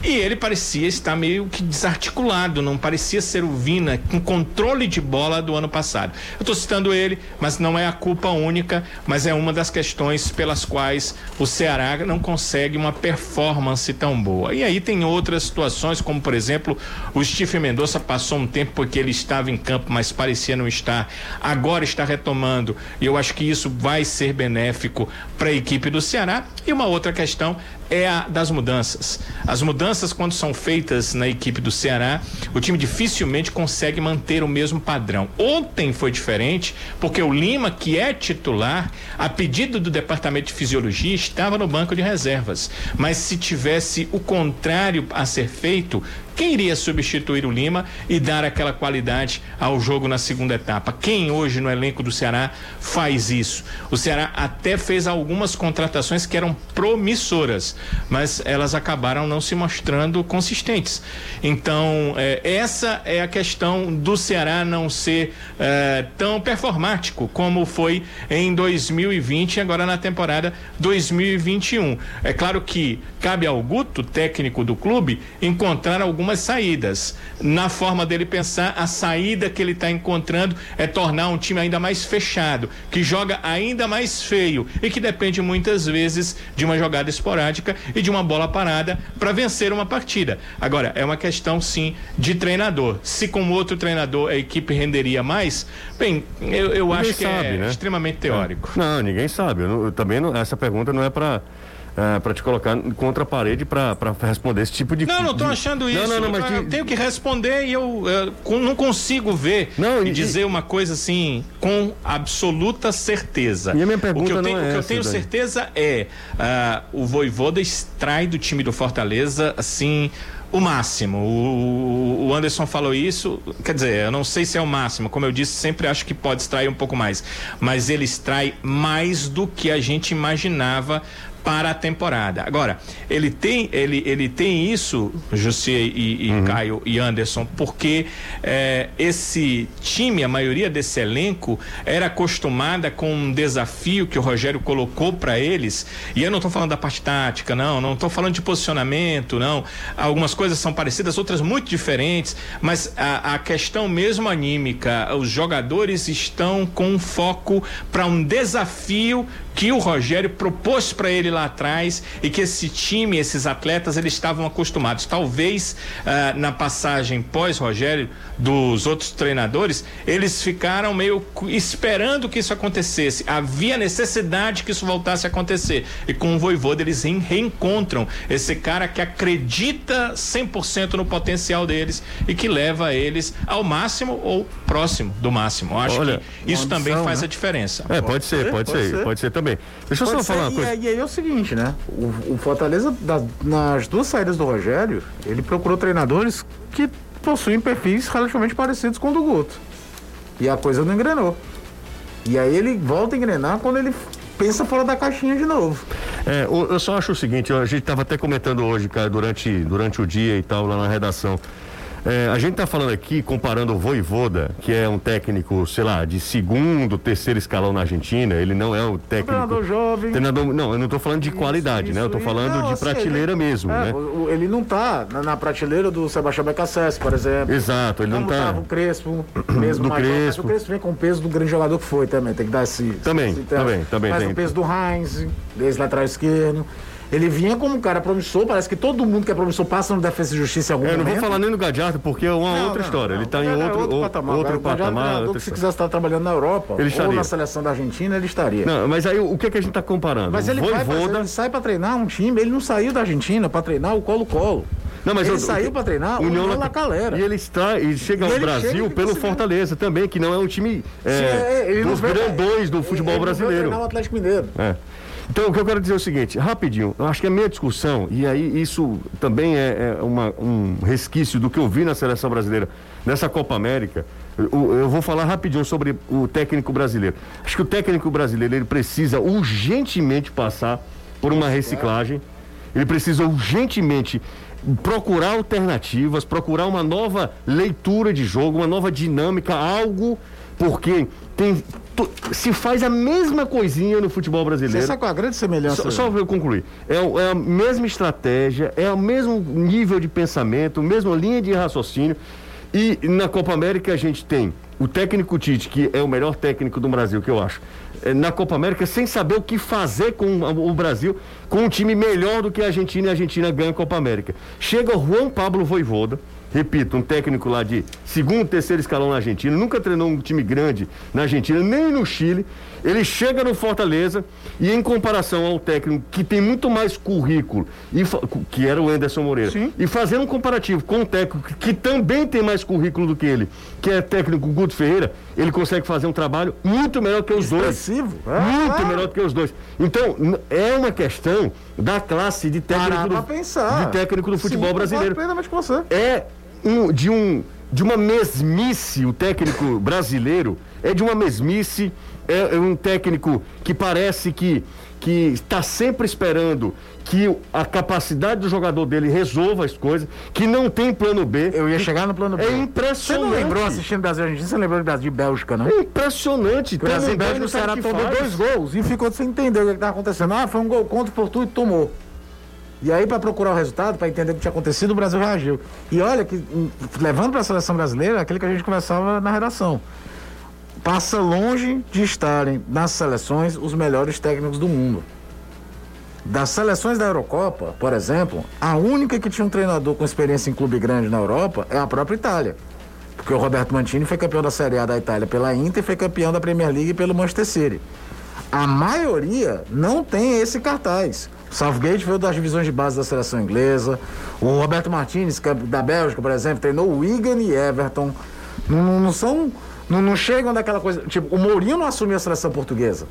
E ele parecia estar meio que desarticulado, não parecia ser o Vina com controle de bola do ano passado. Eu estou citando ele, mas não é a culpa única, mas é uma das questões pelas quais o Ceará não consegue uma performance tão boa. E aí tem outras situações, como por exemplo, o Steve Mendonça passou um tempo porque ele estava em campo, mas parecia não estar. Agora está retomando. E eu acho que isso vai ser ser benéfico para a equipe do Ceará. E uma outra questão é a das mudanças. As mudanças, quando são feitas na equipe do Ceará, o time dificilmente consegue manter o mesmo padrão. Ontem foi diferente, porque o Lima, que é titular, a pedido do departamento de fisiologia, estava no banco de reservas. Mas se tivesse o contrário a ser feito, quem iria substituir o Lima e dar aquela qualidade ao jogo na segunda etapa? Quem hoje no elenco do Ceará faz isso? O Ceará até fez algumas contratações que eram promissoras, mas elas acabaram não se mostrando consistentes. Então, é, essa é a questão do Ceará não ser é, tão performático como foi em 2020 e agora na temporada 2021. É claro que cabe ao Guto, técnico do clube, encontrar algumas saídas. Na forma dele pensar, a saída que ele está encontrando é tornar um time ainda mais fechado, que joga ainda mais feio e que depende muitas vezes de uma jogada esporádica e de uma bola parada para vencer uma partida. Agora, é uma questão sim de treinador. Se com outro treinador a equipe renderia mais, bem, eu, eu acho que sabe, é né? extremamente teórico. É. Não, ninguém sabe. Eu, eu também não, essa pergunta não é para uh, para te colocar contra a parede para responder esse tipo de Não, não estou achando isso. Não, não, não, mas eu, tenho que responder e eu, eu não consigo ver não, e, e, dizer uma coisa assim com absoluta certeza. E a minha pergunta o que eu tenho, é o que eu tenho certeza é uh, o Voivoda extrai do time do Fortaleza assim o máximo. O, Anderson falou isso, quer dizer, eu não sei se é o máximo, como eu disse, sempre acho que pode extrair um pouco mais, mas ele extrai mais do que a gente imaginava para a temporada. Agora, ele tem, ele, ele tem isso, José e, e uhum. Caio e Anderson, porque é, esse time, a maioria desse elenco, era acostumada com um desafio que o Rogério colocou para eles. E eu não estou falando da parte tática, não, não estou falando de posicionamento, não. Algumas coisas são parecidas, outras muito diferentes, mas a, a questão mesmo anímica, os jogadores estão com foco para um desafio que o Rogério propôs para ele lá atrás e que esse time, esses atletas, eles estavam acostumados. Talvez uh, na passagem pós-Rogério dos outros treinadores, eles ficaram meio esperando que isso acontecesse. Havia necessidade que isso voltasse a acontecer. E com o Voivoda eles reencontram esse cara que acredita 100% no potencial deles e que leva eles ao máximo ou próximo do máximo. Eu acho Olha, que isso também faz né? a diferença. É, pode ser, pode, pode ser, ser, pode ser também. Deixa eu só falar uma coisa. E, aí é o seguinte, né? O, o Fortaleza, da, nas duas saídas do Rogério, ele procurou treinadores que possuem perfis relativamente parecidos com o do Guto. E a coisa não engrenou. E aí ele volta a engrenar quando ele pensa fora da caixinha de novo. É, eu só acho o seguinte, a gente estava até comentando hoje, cara, durante, durante o dia e tal, lá na redação. É, a gente está falando aqui, comparando o Voivoda, que é um técnico, sei lá, de segundo, terceiro escalão na Argentina. Ele não é o técnico. Treinador jovem. Treinador, não, eu não estou falando de qualidade, né? Eu estou Isso, falando não, de assim, prateleira ele- mesmo, é, né? Ele não tá na, na prateleira do Sebastião Becassese, por exemplo. Exato, ele não tá. tava o Crespo, mesmo Do jovem, mas Crespo. O Crespo vem com o peso do grande jogador que foi também, tem que dar esse. Também, esse também, também Mas o peso do Heinz, desse lateral esquerdo. Ele vinha como um cara promissor, parece que todo mundo que é promissor passa no Defesa e Justiça em algum É, eu não vou momento. falar nem do Gadiardo, porque é uma Não, outra não, história. não. Ele está em É outro, outro, patamar. outro é patamar. que se quisesse estar trabalhando na Europa Ele ou estaria. na seleção da Argentina, ele estaria. Não, mas aí o que, é que a gente está comparando? Mas ele, vai, pra- Voivoda. ele sai pra treinar um time, ele não saiu da Argentina pra treinar o Colo-Colo. Não, mas ele eu- saiu pra treinar o União La- Calera. E ele está e chega E ao ele Brasil chega pelo conseguiu. Fortaleza também, que não é um time é, Sim, é, ele não dos grandões do ele- futebol ele brasileiro. treinar o Atlético Mineiro. É. Então, o que eu quero dizer é o seguinte, rapidinho, eu acho que a minha discussão, e aí isso também é, é uma- um resquício do que eu vi na seleção brasileira nessa Copa América, eu, eu vou falar rapidinho sobre o técnico brasileiro. Acho que o técnico brasileiro ele precisa urgentemente passar por uma reciclagem, ele precisa urgentemente procurar alternativas, procurar uma nova leitura de jogo, uma nova dinâmica, algo, porque tem, se faz a mesma coisinha no futebol Você brasileiro. sabe qual é a grande semelhança? Só, só para eu concluir. É, é a mesma estratégia, é o mesmo nível de pensamento, mesma linha de raciocínio. E na Copa América a gente tem o técnico Tite, que é o melhor técnico do Brasil, que eu acho. é, Na Copa América, sem saber o que fazer com o Brasil, com um time melhor do que a Argentina e a Argentina ganha a Copa América. Chega o Juan Pablo Voivoda, repito, um técnico lá de segundo, terceiro escalão na Argentina, nunca treinou um time grande na Argentina, nem no Chile. Ele chega no Fortaleza e em comparação ao técnico que tem muito mais currículo, e que era o Anderson Moreira, Sim. e fazendo um comparativo com o técnico que também tem mais currículo do que ele, que é técnico Guto Ferreira, ele consegue fazer um trabalho muito melhor que os dois. Expressivo. É, Muito melhor do que os dois. Então, é uma questão da classe de técnico, do, pensar. de técnico do futebol Sim, brasileiro plenamente com você. é um, de um de uma mesmice o técnico brasileiro é de uma mesmice é, é um técnico que parece que que está sempre esperando que a capacidade do jogador dele resolva as coisas que não tem plano B Eu ia chegar no plano B. é Você impressionante não lembrou assistindo Brasil Argentina? Você lembrou de Brasil e Bélgica, não? é impressionante O Brasil Bélgica, o Ceará tomou faz. dois gols e ficou sem entender o que estava acontecendo. Ah, foi um gol contra o Porto e tomou. E aí, para procurar o resultado, para entender o que tinha acontecido, o Brasil reagiu. E olha que, hum, levando para a seleção brasileira, aquilo que a gente conversava na redação. Passa longe de estarem nas seleções os melhores técnicos do mundo. Das seleções da Eurocopa, por exemplo, a única que tinha um treinador com experiência em clube grande na Europa é a própria Itália. Porque o Roberto Mantini foi campeão da Série A da Itália pela Inter e foi campeão da Premier League pelo Manchester City. A maioria não tem esse cartaz. O Southgate veio das divisões de base da seleção inglesa. O Roberto Martinez, é da Bélgica, por exemplo, treinou Wigan e Everton. Não- não são. Não, não chegam daquela coisa. Tipo, o Mourinho não assumiu a seleção portuguesa.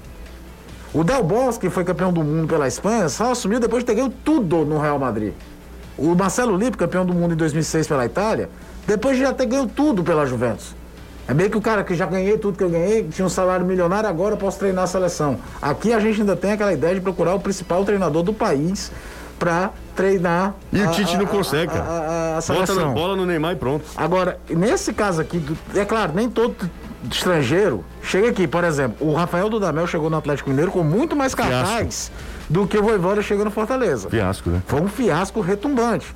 O Del Bosque, que foi campeão do mundo pela Espanha, só assumiu depois de ter ganho tudo no Real Madrid. O Marcelo Lippe, campeão do mundo em 2006 pela Itália, depois de já ter ganho tudo pela Juventus. É meio que o cara que já ganhei tudo que eu ganhei, tinha um salário milionário, agora eu posso treinar a seleção. Aqui a gente ainda tem aquela ideia de procurar o principal treinador do país para treinar. e o a- Tite a- não consegue cara a- a bota na bola no Neymar e pronto Agora, nesse caso aqui, é claro, nem todo estrangeiro chega aqui. Por exemplo, o Rafael Dudamel chegou no Atlético Mineiro com muito mais cartaz do que o Voivoda chegou no Fortaleza. fiasco né Foi um fiasco retumbante.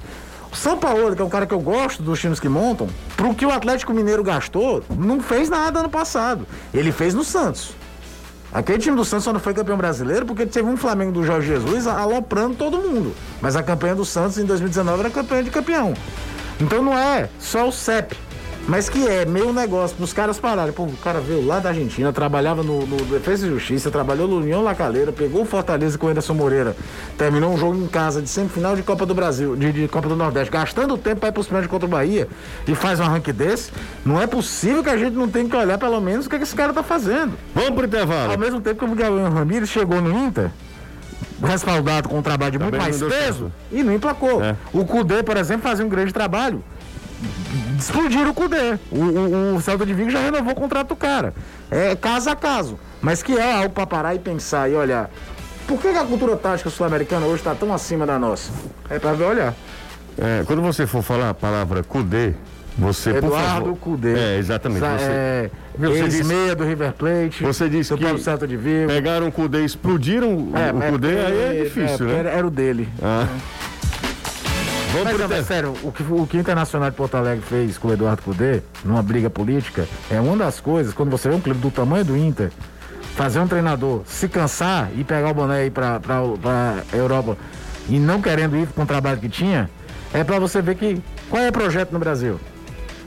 O São Paulo, que é um cara que eu gosto dos times que montam, pro que o Atlético Mineiro gastou, não fez nada ano passado. Ele fez no Santos. Aquele time do Santos só não foi campeão brasileiro porque teve um Flamengo do Jorge Jesus aloprando todo mundo. Mas a campanha do Santos em 2019 era campanha de campeão. Então não é só o CEP. Mas que é meio negócio pros caras pararem. Pô, o cara veio lá da Argentina, trabalhava no, no Defesa e Justiça, trabalhou no União La Calera, pegou o Fortaleza com o Anderson Moreira, terminou um jogo em casa de semifinal de Copa do Brasil, de, de Copa do Nordeste, gastando tempo para ir pros pênaltis contra o Bahia e faz um arranque desse. Não é possível que a gente não tenha que olhar pelo menos o que, que esse cara tá fazendo. vamos pro Ao intervalo mesmo tempo que o Miguel Ramírez chegou no Inter, respaldado com um trabalho de muito Também mais não deu peso, e não emplacou. É. O Cudê, por exemplo, fazia um grande trabalho. Explodiram o Cudê. O, o, o Celta de Vigo já renovou o contrato do cara. É caso a caso. Mas que é algo para parar e pensar e olhar. Por que, que a cultura tática sul-americana hoje está tão acima da nossa? É para ver olhar. É, quando você for falar a palavra Cudê, Você, por Eduardo favor. Cudê. É, exatamente. Sa- Você, é, Você ex-meia do River Plate. você disse que Santo de Vigo. pegaram o Cudê, explodiram o- É, o Cudê, aí é difícil, é, né? Era, era o dele. Ah. Vamos Mas, pro não, sério, o que, o que o Internacional de Porto Alegre fez com o Eduardo Cudê, numa briga política, é uma das coisas, quando você vê um clube do tamanho do Inter, fazer um treinador se cansar e pegar o boné ir pra, pra, pra Europa e não querendo ir com o trabalho que tinha, é pra você ver que qual é o projeto no Brasil.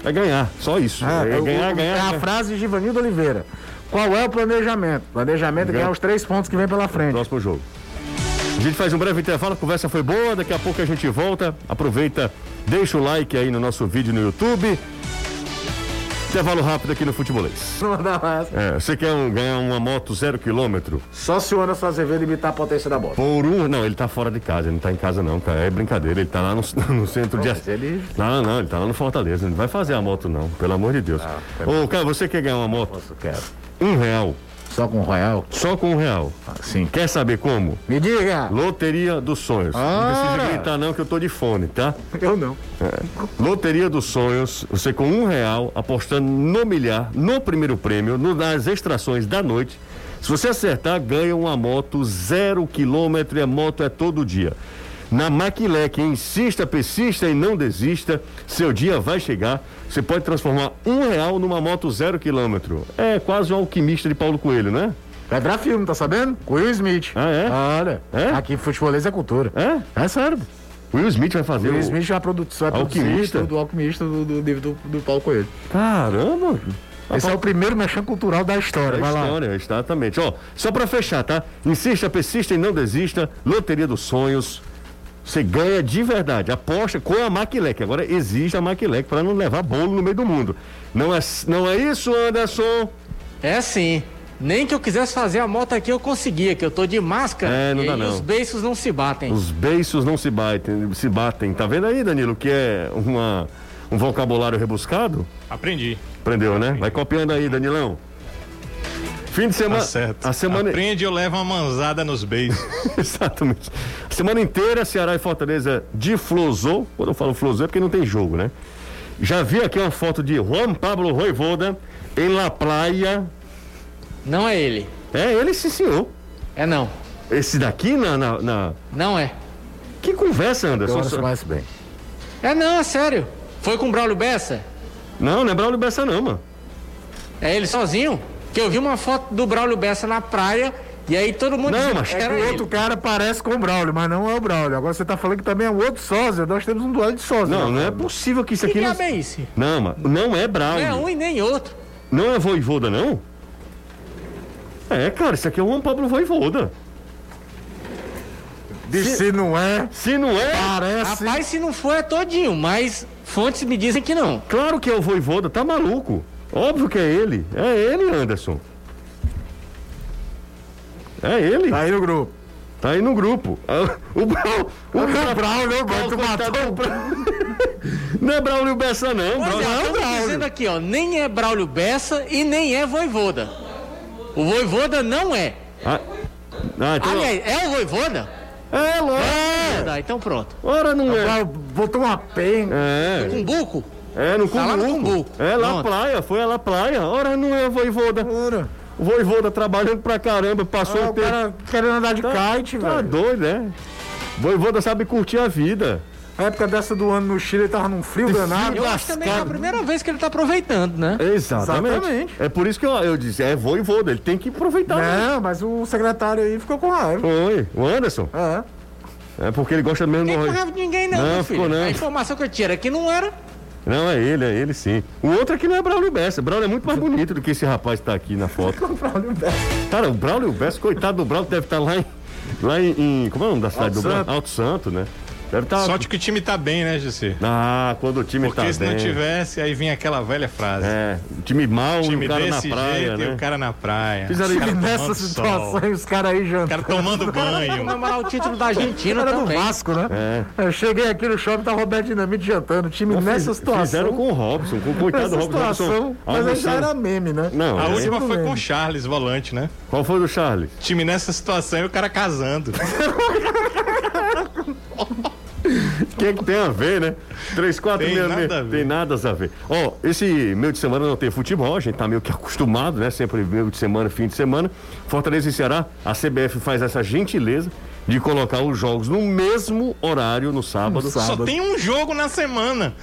É ganhar, só isso. Ah, é o- ganhar, o- ganhar. É a ganhar. frase de Givanildo Oliveira. Qual é o planejamento? Planejamento é ganhar os três pontos que vem pela frente. Próximo jogo. A gente faz um breve intervalo, a conversa foi boa, daqui a pouco a gente volta. Aproveita, deixa o like aí no nosso vídeo no YouTube. Intervalo rápido aqui no Futebolês. Não dá mais. É, você quer um- ganhar uma moto zero quilômetro? Só se o Anderson Azevedo imitar a potência da bola. Por um. Não, ele tá fora de casa, ele não tá em casa não, cara. É brincadeira, ele tá lá no, no centro de. mas ele- Não, não, ele tá lá no Fortaleza. Não vai fazer a moto, não, pelo amor de Deus. Ô, cara, você quer ganhar uma moto? Nossa, quero. Um real. Só com o Royal? Só com um real. Sim. Quer saber como? Me diga! Loteria dos Sonhos. Não Ora! precisa gritar não, que eu tô de fone, tá? Eu não. Loteria dos Sonhos, você com um real, apostando no milhar, no primeiro prêmio, no- nas extrações da noite. Se você acertar, ganha uma moto zero quilômetro e a moto é todo dia. Na Maquilec, insista, persista e não desista. Seu dia vai chegar. Você pode transformar um real numa moto zero quilômetro. É quase o alquimista de Paulo Coelho, né? Vai virar filme, tá sabendo? Com Will Smith. Ah, é? Olha, É? aqui futebolês é cultura. É? É sério. Will Smith vai fazer Will. Smith é a produção, é Alquimista? do alquimista do, do livro do, do Paulo Coelho. Caramba! Esse é o primeiro mexão cultural da história. É Vai lá. história, exatamente. Ó, só pra fechar, tá? Insista, persista e não desista. Loteria dos Sonhos. Você ganha de verdade. Aposta com a Maquilec. Agora existe a Maquilec para não levar bolo no meio do mundo. Não é, não é isso, Anderson? É sim. Nem que eu quisesse fazer a moto aqui eu conseguia, que eu tô de máscara É, não e dá não. os beiços não se batem. Os beiços não se batem, se batem. Tá vendo aí, Danilo, que é uma, um vocabulário rebuscado? Aprendi. Aprendeu, né? Vai copiando aí, Danilão. Fim de semana. Tá certo. A semana. Aprende eu levo uma manzada nos beijos. Exatamente. A semana inteira, Ceará e Fortaleza de Flozou. Quando eu falo Flozou é porque não tem jogo, né? Já vi aqui uma foto de Juan Pablo Roivoda em La Playa. Não é ele. É ele, sim, senhor. É não. Esse daqui na. na, na- Não é. Que conversa, Anderson? Você conhece bem. É não, é sério. Foi com o Braulio Bessa? Não, não é Braulio Bessa, não, mano. É ele sozinho? Que eu vi uma foto do Braulio Bessa na praia e aí todo mundo Não, mas que É era que o outro cara parece com o Braulio, mas não é o Braulio. Agora você tá falando que também é um outro sósia. Nós temos um duelo de sósia. Não, não é possível que isso Que aqui não. diabo é esse? Não, mano. Não é Não Braulio. é um e nem outro. Não é Voivoda, não? É, cara, isso aqui é o Juan Pablo Voivoda. De se não é, Se não é. parece. Rapaz, se não for é todinho, mas fontes me dizem que não. Claro que é o Voivoda, tá maluco. Óbvio que é ele. É ele, Anderson. É ele. Tá aí no grupo. Tá aí no grupo. Ah, O Brau. O Brau. Braulio, Brau, mas tu coitado matou do Brau. Não é Braulio Bessa, não. Pois Braulio- é, estamos dizendo aqui, ó, nem é Braulio Bessa e nem é Voivoda. O Voivoda não é. Ah, ah, então, Aliás, é o Voivoda? é, lógico. É, tá, então pronto. Ora, não é. Botou uma penga. É, Com buco? É no Tá lá no Cumbuco. Cumbuco. É lá Pronto. praia, foi a lá praia. Ora, não é Voivoda. Ora. O Voivoda trabalhando pra caramba, passou Ah, o tempo. cara querendo andar de kite, Tá velho. doido, né? Voivoda sabe curtir a vida. A época dessa do ano no Chile, ele tava num frio danado. Eu acho também que é a primeira vez que ele tá aproveitando, né? Exatamente. Exatamente. É por isso que eu, eu disse, é voivoda, ele tem que aproveitar. Não, mas o secretário aí ficou com raiva. Foi, o Anderson. É. É porque ele gosta mesmo do com Roy. raiva de ninguém, não, Não, meu ficou filho. não. A informação que eu tinha era que não era. Não, é ele, é ele sim. O outro aqui não é Braulio Bessa. Braulio é muito mais bonito do que esse rapaz que tá aqui na foto. Cara, o Braulio Bessa, coitado do Braulio, deve estar lá em. Lá em, em- Como é o nome da cidade Alto do Braulio? Alto Santo, né? Deve estar. Sorte que o time tá bem, né, José? Ah, quando o time Porque tá se bem. não tivesse, aí vinha aquela velha frase. É, o time mal, O time o cara na desse praia, jeito né? e o cara na praia. Fizeram cara nessa situação, sol, os caras aí O jantando. cara tomando banho. Comemorar o título da Argentina Era do também. Vasco, né? É. Eu cheguei aqui no shopping, tá Roberto Dinamite jantando. O time nessa Fiz- situação. Fizeram com o Robson, com o coitado do Nessa Robson. situação. Robson Mas aí já era meme, né? Não, A é. última foi com o Charles, volante, né? Qual foi do Charles? Time nessa situação e o cara casando. Que que tem a ver, né? 3, 4, Tem. Tem nada a ver. Ó, esse meio de semana não tem futebol, a gente tá meio que acostumado, né? Sempre meio de semana, fim de semana. Fortaleza e Ceará, a CBF faz essa gentileza de colocar os jogos no mesmo horário no sábado. Só tem um jogo na semana.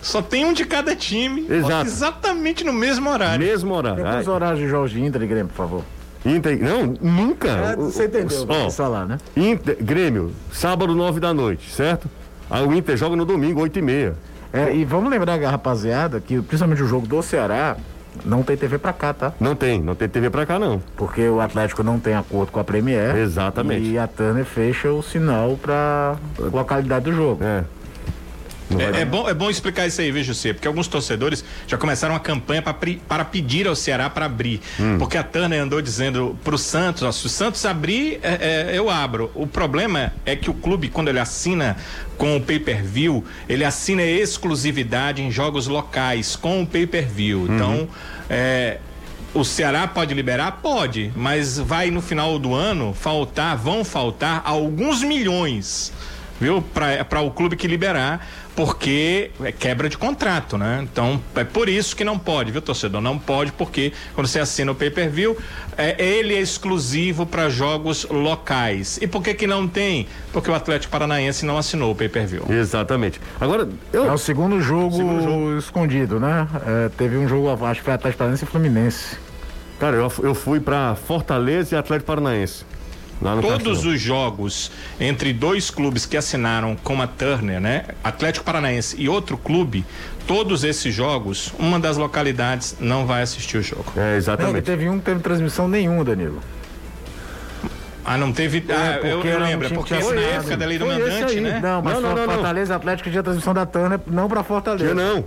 Só tem um de cada time. Exato. Exatamente no mesmo horário. Mesmo horário. Tem os Ai, horários de jogos de Inter e Grêmio, por favor. Inter, não, nunca. É, você entendeu, Ó, vou falar, né? Inter, Grêmio, sábado, 9 da noite, certo? O Inter joga no domingo, 8 e meia. É, e vamos lembrar, rapaziada, que principalmente o jogo do Ceará não tem TV pra cá, tá? Não tem, não tem TV pra cá, não. Porque o Atlético não tem acordo com a Premier. Exatamente. E a Turner fecha o sinal pra localidade do jogo. É. É, é bom, é bom explicar isso aí, viu, José? Porque alguns torcedores já começaram a campanha pra para pedir ao Ceará para abrir. Hum. Porque a Turner andou dizendo pro Santos: ó, se o Santos abrir, é, é, eu abro. O problema é que o clube, quando ele assina com o pay per view, ele assina exclusividade em jogos locais com o pay per view. Uhum. Então, é. O Ceará pode liberar? Pode, mas vai no final do ano faltar, vão faltar alguns milhões viu? Para o clube que liberar, porque é quebra de contrato, né? Então, é por isso que não pode, viu, torcedor? Não pode, porque quando você assina o pay-per-view, é, ele é exclusivo para jogos locais. E por que que não tem? Porque o Atlético Paranaense não assinou o pay-per-view. Exatamente. Agora, eu. É o segundo jogo, Segundo jogo. escondido, né? É, teve um jogo, acho que foi Atlético Paranaense e Fluminense. Cara, eu, eu fui pra Fortaleza e Atlético Paranaense. Lá no Todos Castelão. os jogos entre dois clubes que assinaram com a Turner, né? Atlético Paranaense e outro clube, todos esses jogos, uma das localidades não vai assistir o jogo. É, Não, exatamente. teve um que teve transmissão nenhuma, Danilo. Ah, não teve. ah, eu, porque eu lembro, é porque que na época da lei do mandante, né? Não, mas Não, não, não, não. Fortaleza Atlético tinha transmissão da Turner, não pra Fortaleza. Tinha não.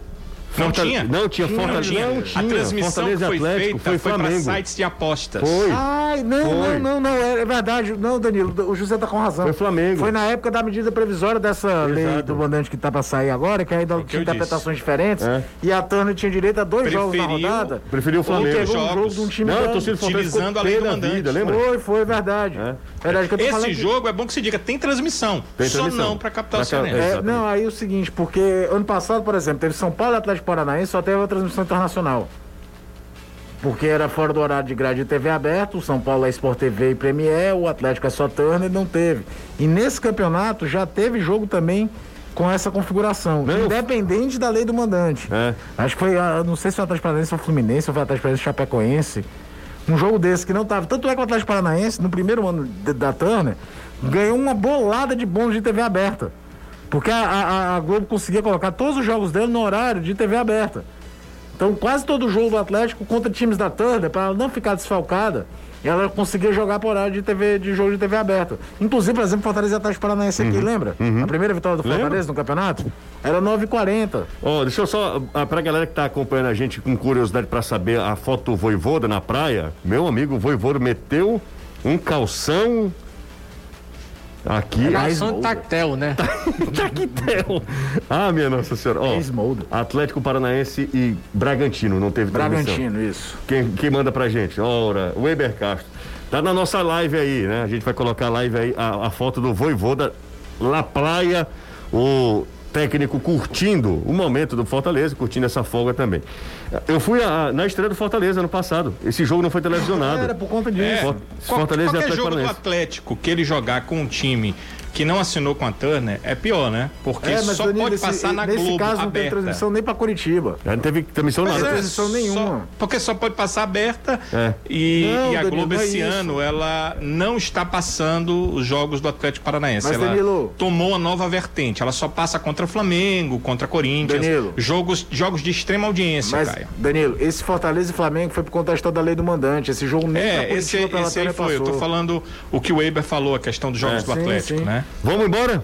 Não Fortale- tinha? Não, tinha Não Fortaleza. tinha. Não tinha. A transmissão Fortaleza que foi Atlético feita foi foi para Flamengo. sites de apostas. Foi. Ai, não, Foi. não, não, não, é, é verdade. Não, Danilo, o José tá com razão. Foi Flamengo. Foi na época da medida previsória dessa lei Exato. do mandante que tá pra sair agora, que ainda que eu tinha interpretações diferentes. É. E a Turner tinha direito a dois jogos na Preferiu- rodada. Preferiu o Flamengo. Pegou um Jogos. jogo de um time Não, a grande. torcida Utilizando a lei do da mandante. vida, lembra? Foi, foi, verdade. É. Verdade, que eu tô falando Esse que- jogo é bom que se diga, tem transmissão. Tem só transmissão. não para capital Pra ca- cearense. É, não, aí é o seguinte, porque ano passado, por exemplo, teve São Paulo e Atlético Paranaense, só teve a transmissão internacional. Porque era fora do horário de grade de TV aberto, o São Paulo é Sport TV e Premier, o Atlético é só Turner, não teve. E nesse campeonato já teve jogo também com essa configuração, Não. independente da lei do mandante. É. Acho que foi, ah, não sei se foi o Atlético Paranaense ou Fluminense, ou foi o Atlético Paranaense Chapecoense. Um jogo desse que não tava. Tanto é que o Atlético Paranaense, no primeiro ano de- da Turner, ganhou uma bolada de bônus de TV aberta. Porque a, a- a Globo conseguia colocar todos os jogos dele no horário de TV aberta. Então, quase todo jogo do Atlético contra times da Turner, para ela não ficar desfalcada, ela conseguia jogar por horário de TV de jogo de TV aberta. Inclusive, por exemplo, Fortaleza e Atlético Paranaense aqui, lembra? A primeira vitória do. Fortaleza no campeonato era 9h40. Ó, deixa eu só, ah, pra galera que tá acompanhando a gente com curiosidade pra saber a foto do Voivoda na praia, meu amigo, o Voivoda meteu um calção aqui. Calção tactel, né? Taquetel. Ah, minha Nossa Senhora. Ó, Ex-moldo. Atlético Paranaense e Bragantino, não teve transmissão. Bragantino, isso. Quem, quem manda pra gente? Ora, o Weber Castro. Tá na nossa live aí, né? A gente vai colocar a live aí, a, a foto do Voivoda La Praia, o técnico curtindo o momento do Fortaleza, curtindo essa folga também. Eu fui a- na estreia do Fortaleza ano passado. Esse jogo não foi televisionado. Era por conta disso. É, Fortaleza e qualquer Atlético jogo do. Atlético que ele jogar com um time que não assinou com a Turner é pior, né? Porque É, só Danilo, pode esse- passar na nesse Globo caso não tem aberta. transmissão nem pra Curitiba. Não teve transmissão nada. é, transmissão só- nenhuma. porque só pode passar aberta É. e, Não, e a Danilo, Globo não é esse isso. ano ela não está passando os jogos do Atlético Paranaense. Mas, ela Danilo- tomou uma nova vertente. Ela só passa contra Flamengo, contra Corinthians. Danilo. Jogos, jogos de extrema audiência, Mas, Caio. Danilo, esse Fortaleza e Flamengo foi por conta da história da lei do mandante. Esse jogo nem pra É, Curitiba esse, esse aí foi. Eu tô passou. falando o que o Weber falou, a questão dos jogos É. do Sim, Atlético, sim. né? Vamos embora?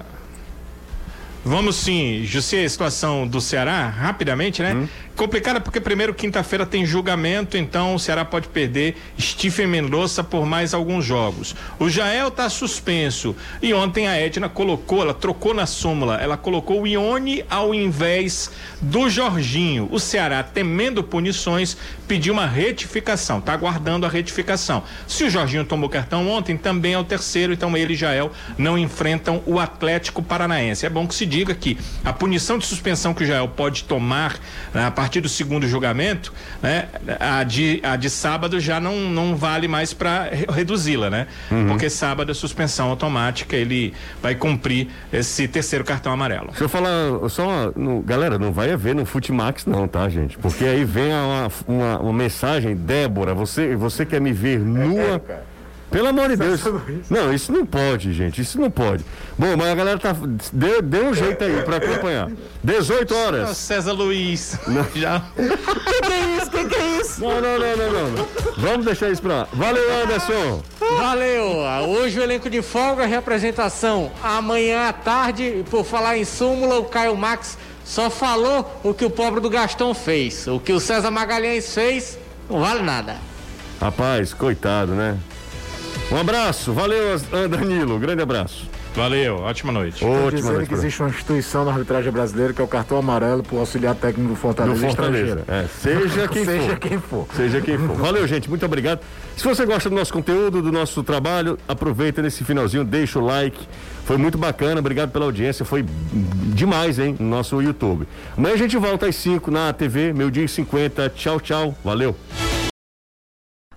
Vamos sim, José, a situação do Ceará, rapidamente, né? Hum. Complicada porque primeiro quinta-feira tem julgamento, então o Ceará pode perder Stephen Mendonça por mais alguns jogos. O Jael tá suspenso e ontem a Edna colocou, ela trocou na súmula, ela colocou o Ione ao invés do Jorginho. O Ceará, temendo punições, pediu uma retificação, tá aguardando a retificação. Se o Jorginho tomou cartão ontem, também é o terceiro, então ele e Jael não enfrentam o Atlético Paranaense. É bom que se diga que a punição de suspensão que o Jael pode tomar né, a partir do segundo julgamento, né, a, de, a de sábado já não, não vale mais para reduzi-la, né? Uhum. Porque sábado a suspensão automática ele vai cumprir esse terceiro cartão amarelo. Deixa eu falar só, no, galera, não vai haver no Futimax não, tá, gente? Porque aí vem uma, uma, uma mensagem, Débora, você, você quer me ver nua? É, pelo amor de Deus. Não, isso não pode, gente. Isso não pode. Bom, mas a galera tá. Deu, deu um jeito aí pra acompanhar. 18 horas. César Luiz. Não. Já. que que é isso? Que que é isso? Não, não, não, não, não. Vamos deixar isso pra lá. Valeu, Anderson. Valeu. Hoje o elenco de folga, representação amanhã à tarde. Por falar em súmula, o Caio Max só falou o que o pobre do Gastão fez. O que o César Magalhães fez, não vale nada. Rapaz, coitado, né? Um abraço, valeu, Danilo, grande abraço. Valeu, ótima noite. Ótima noite. que existe uma instituição na arbitragem brasileira que é o cartão amarelo para o auxiliar técnico do Fortaleza. Do Fortaleza. É, seja quem seja for. quem for. Seja quem for. Valeu, gente. Muito obrigado. Se você gosta do nosso conteúdo, do nosso trabalho, aproveita nesse finalzinho, deixa o like. Foi muito bacana, obrigado pela audiência. Foi demais, hein, no nosso YouTube. Amanhã a gente volta às 5 na TV, meu dia e 50. Tchau, tchau. Valeu.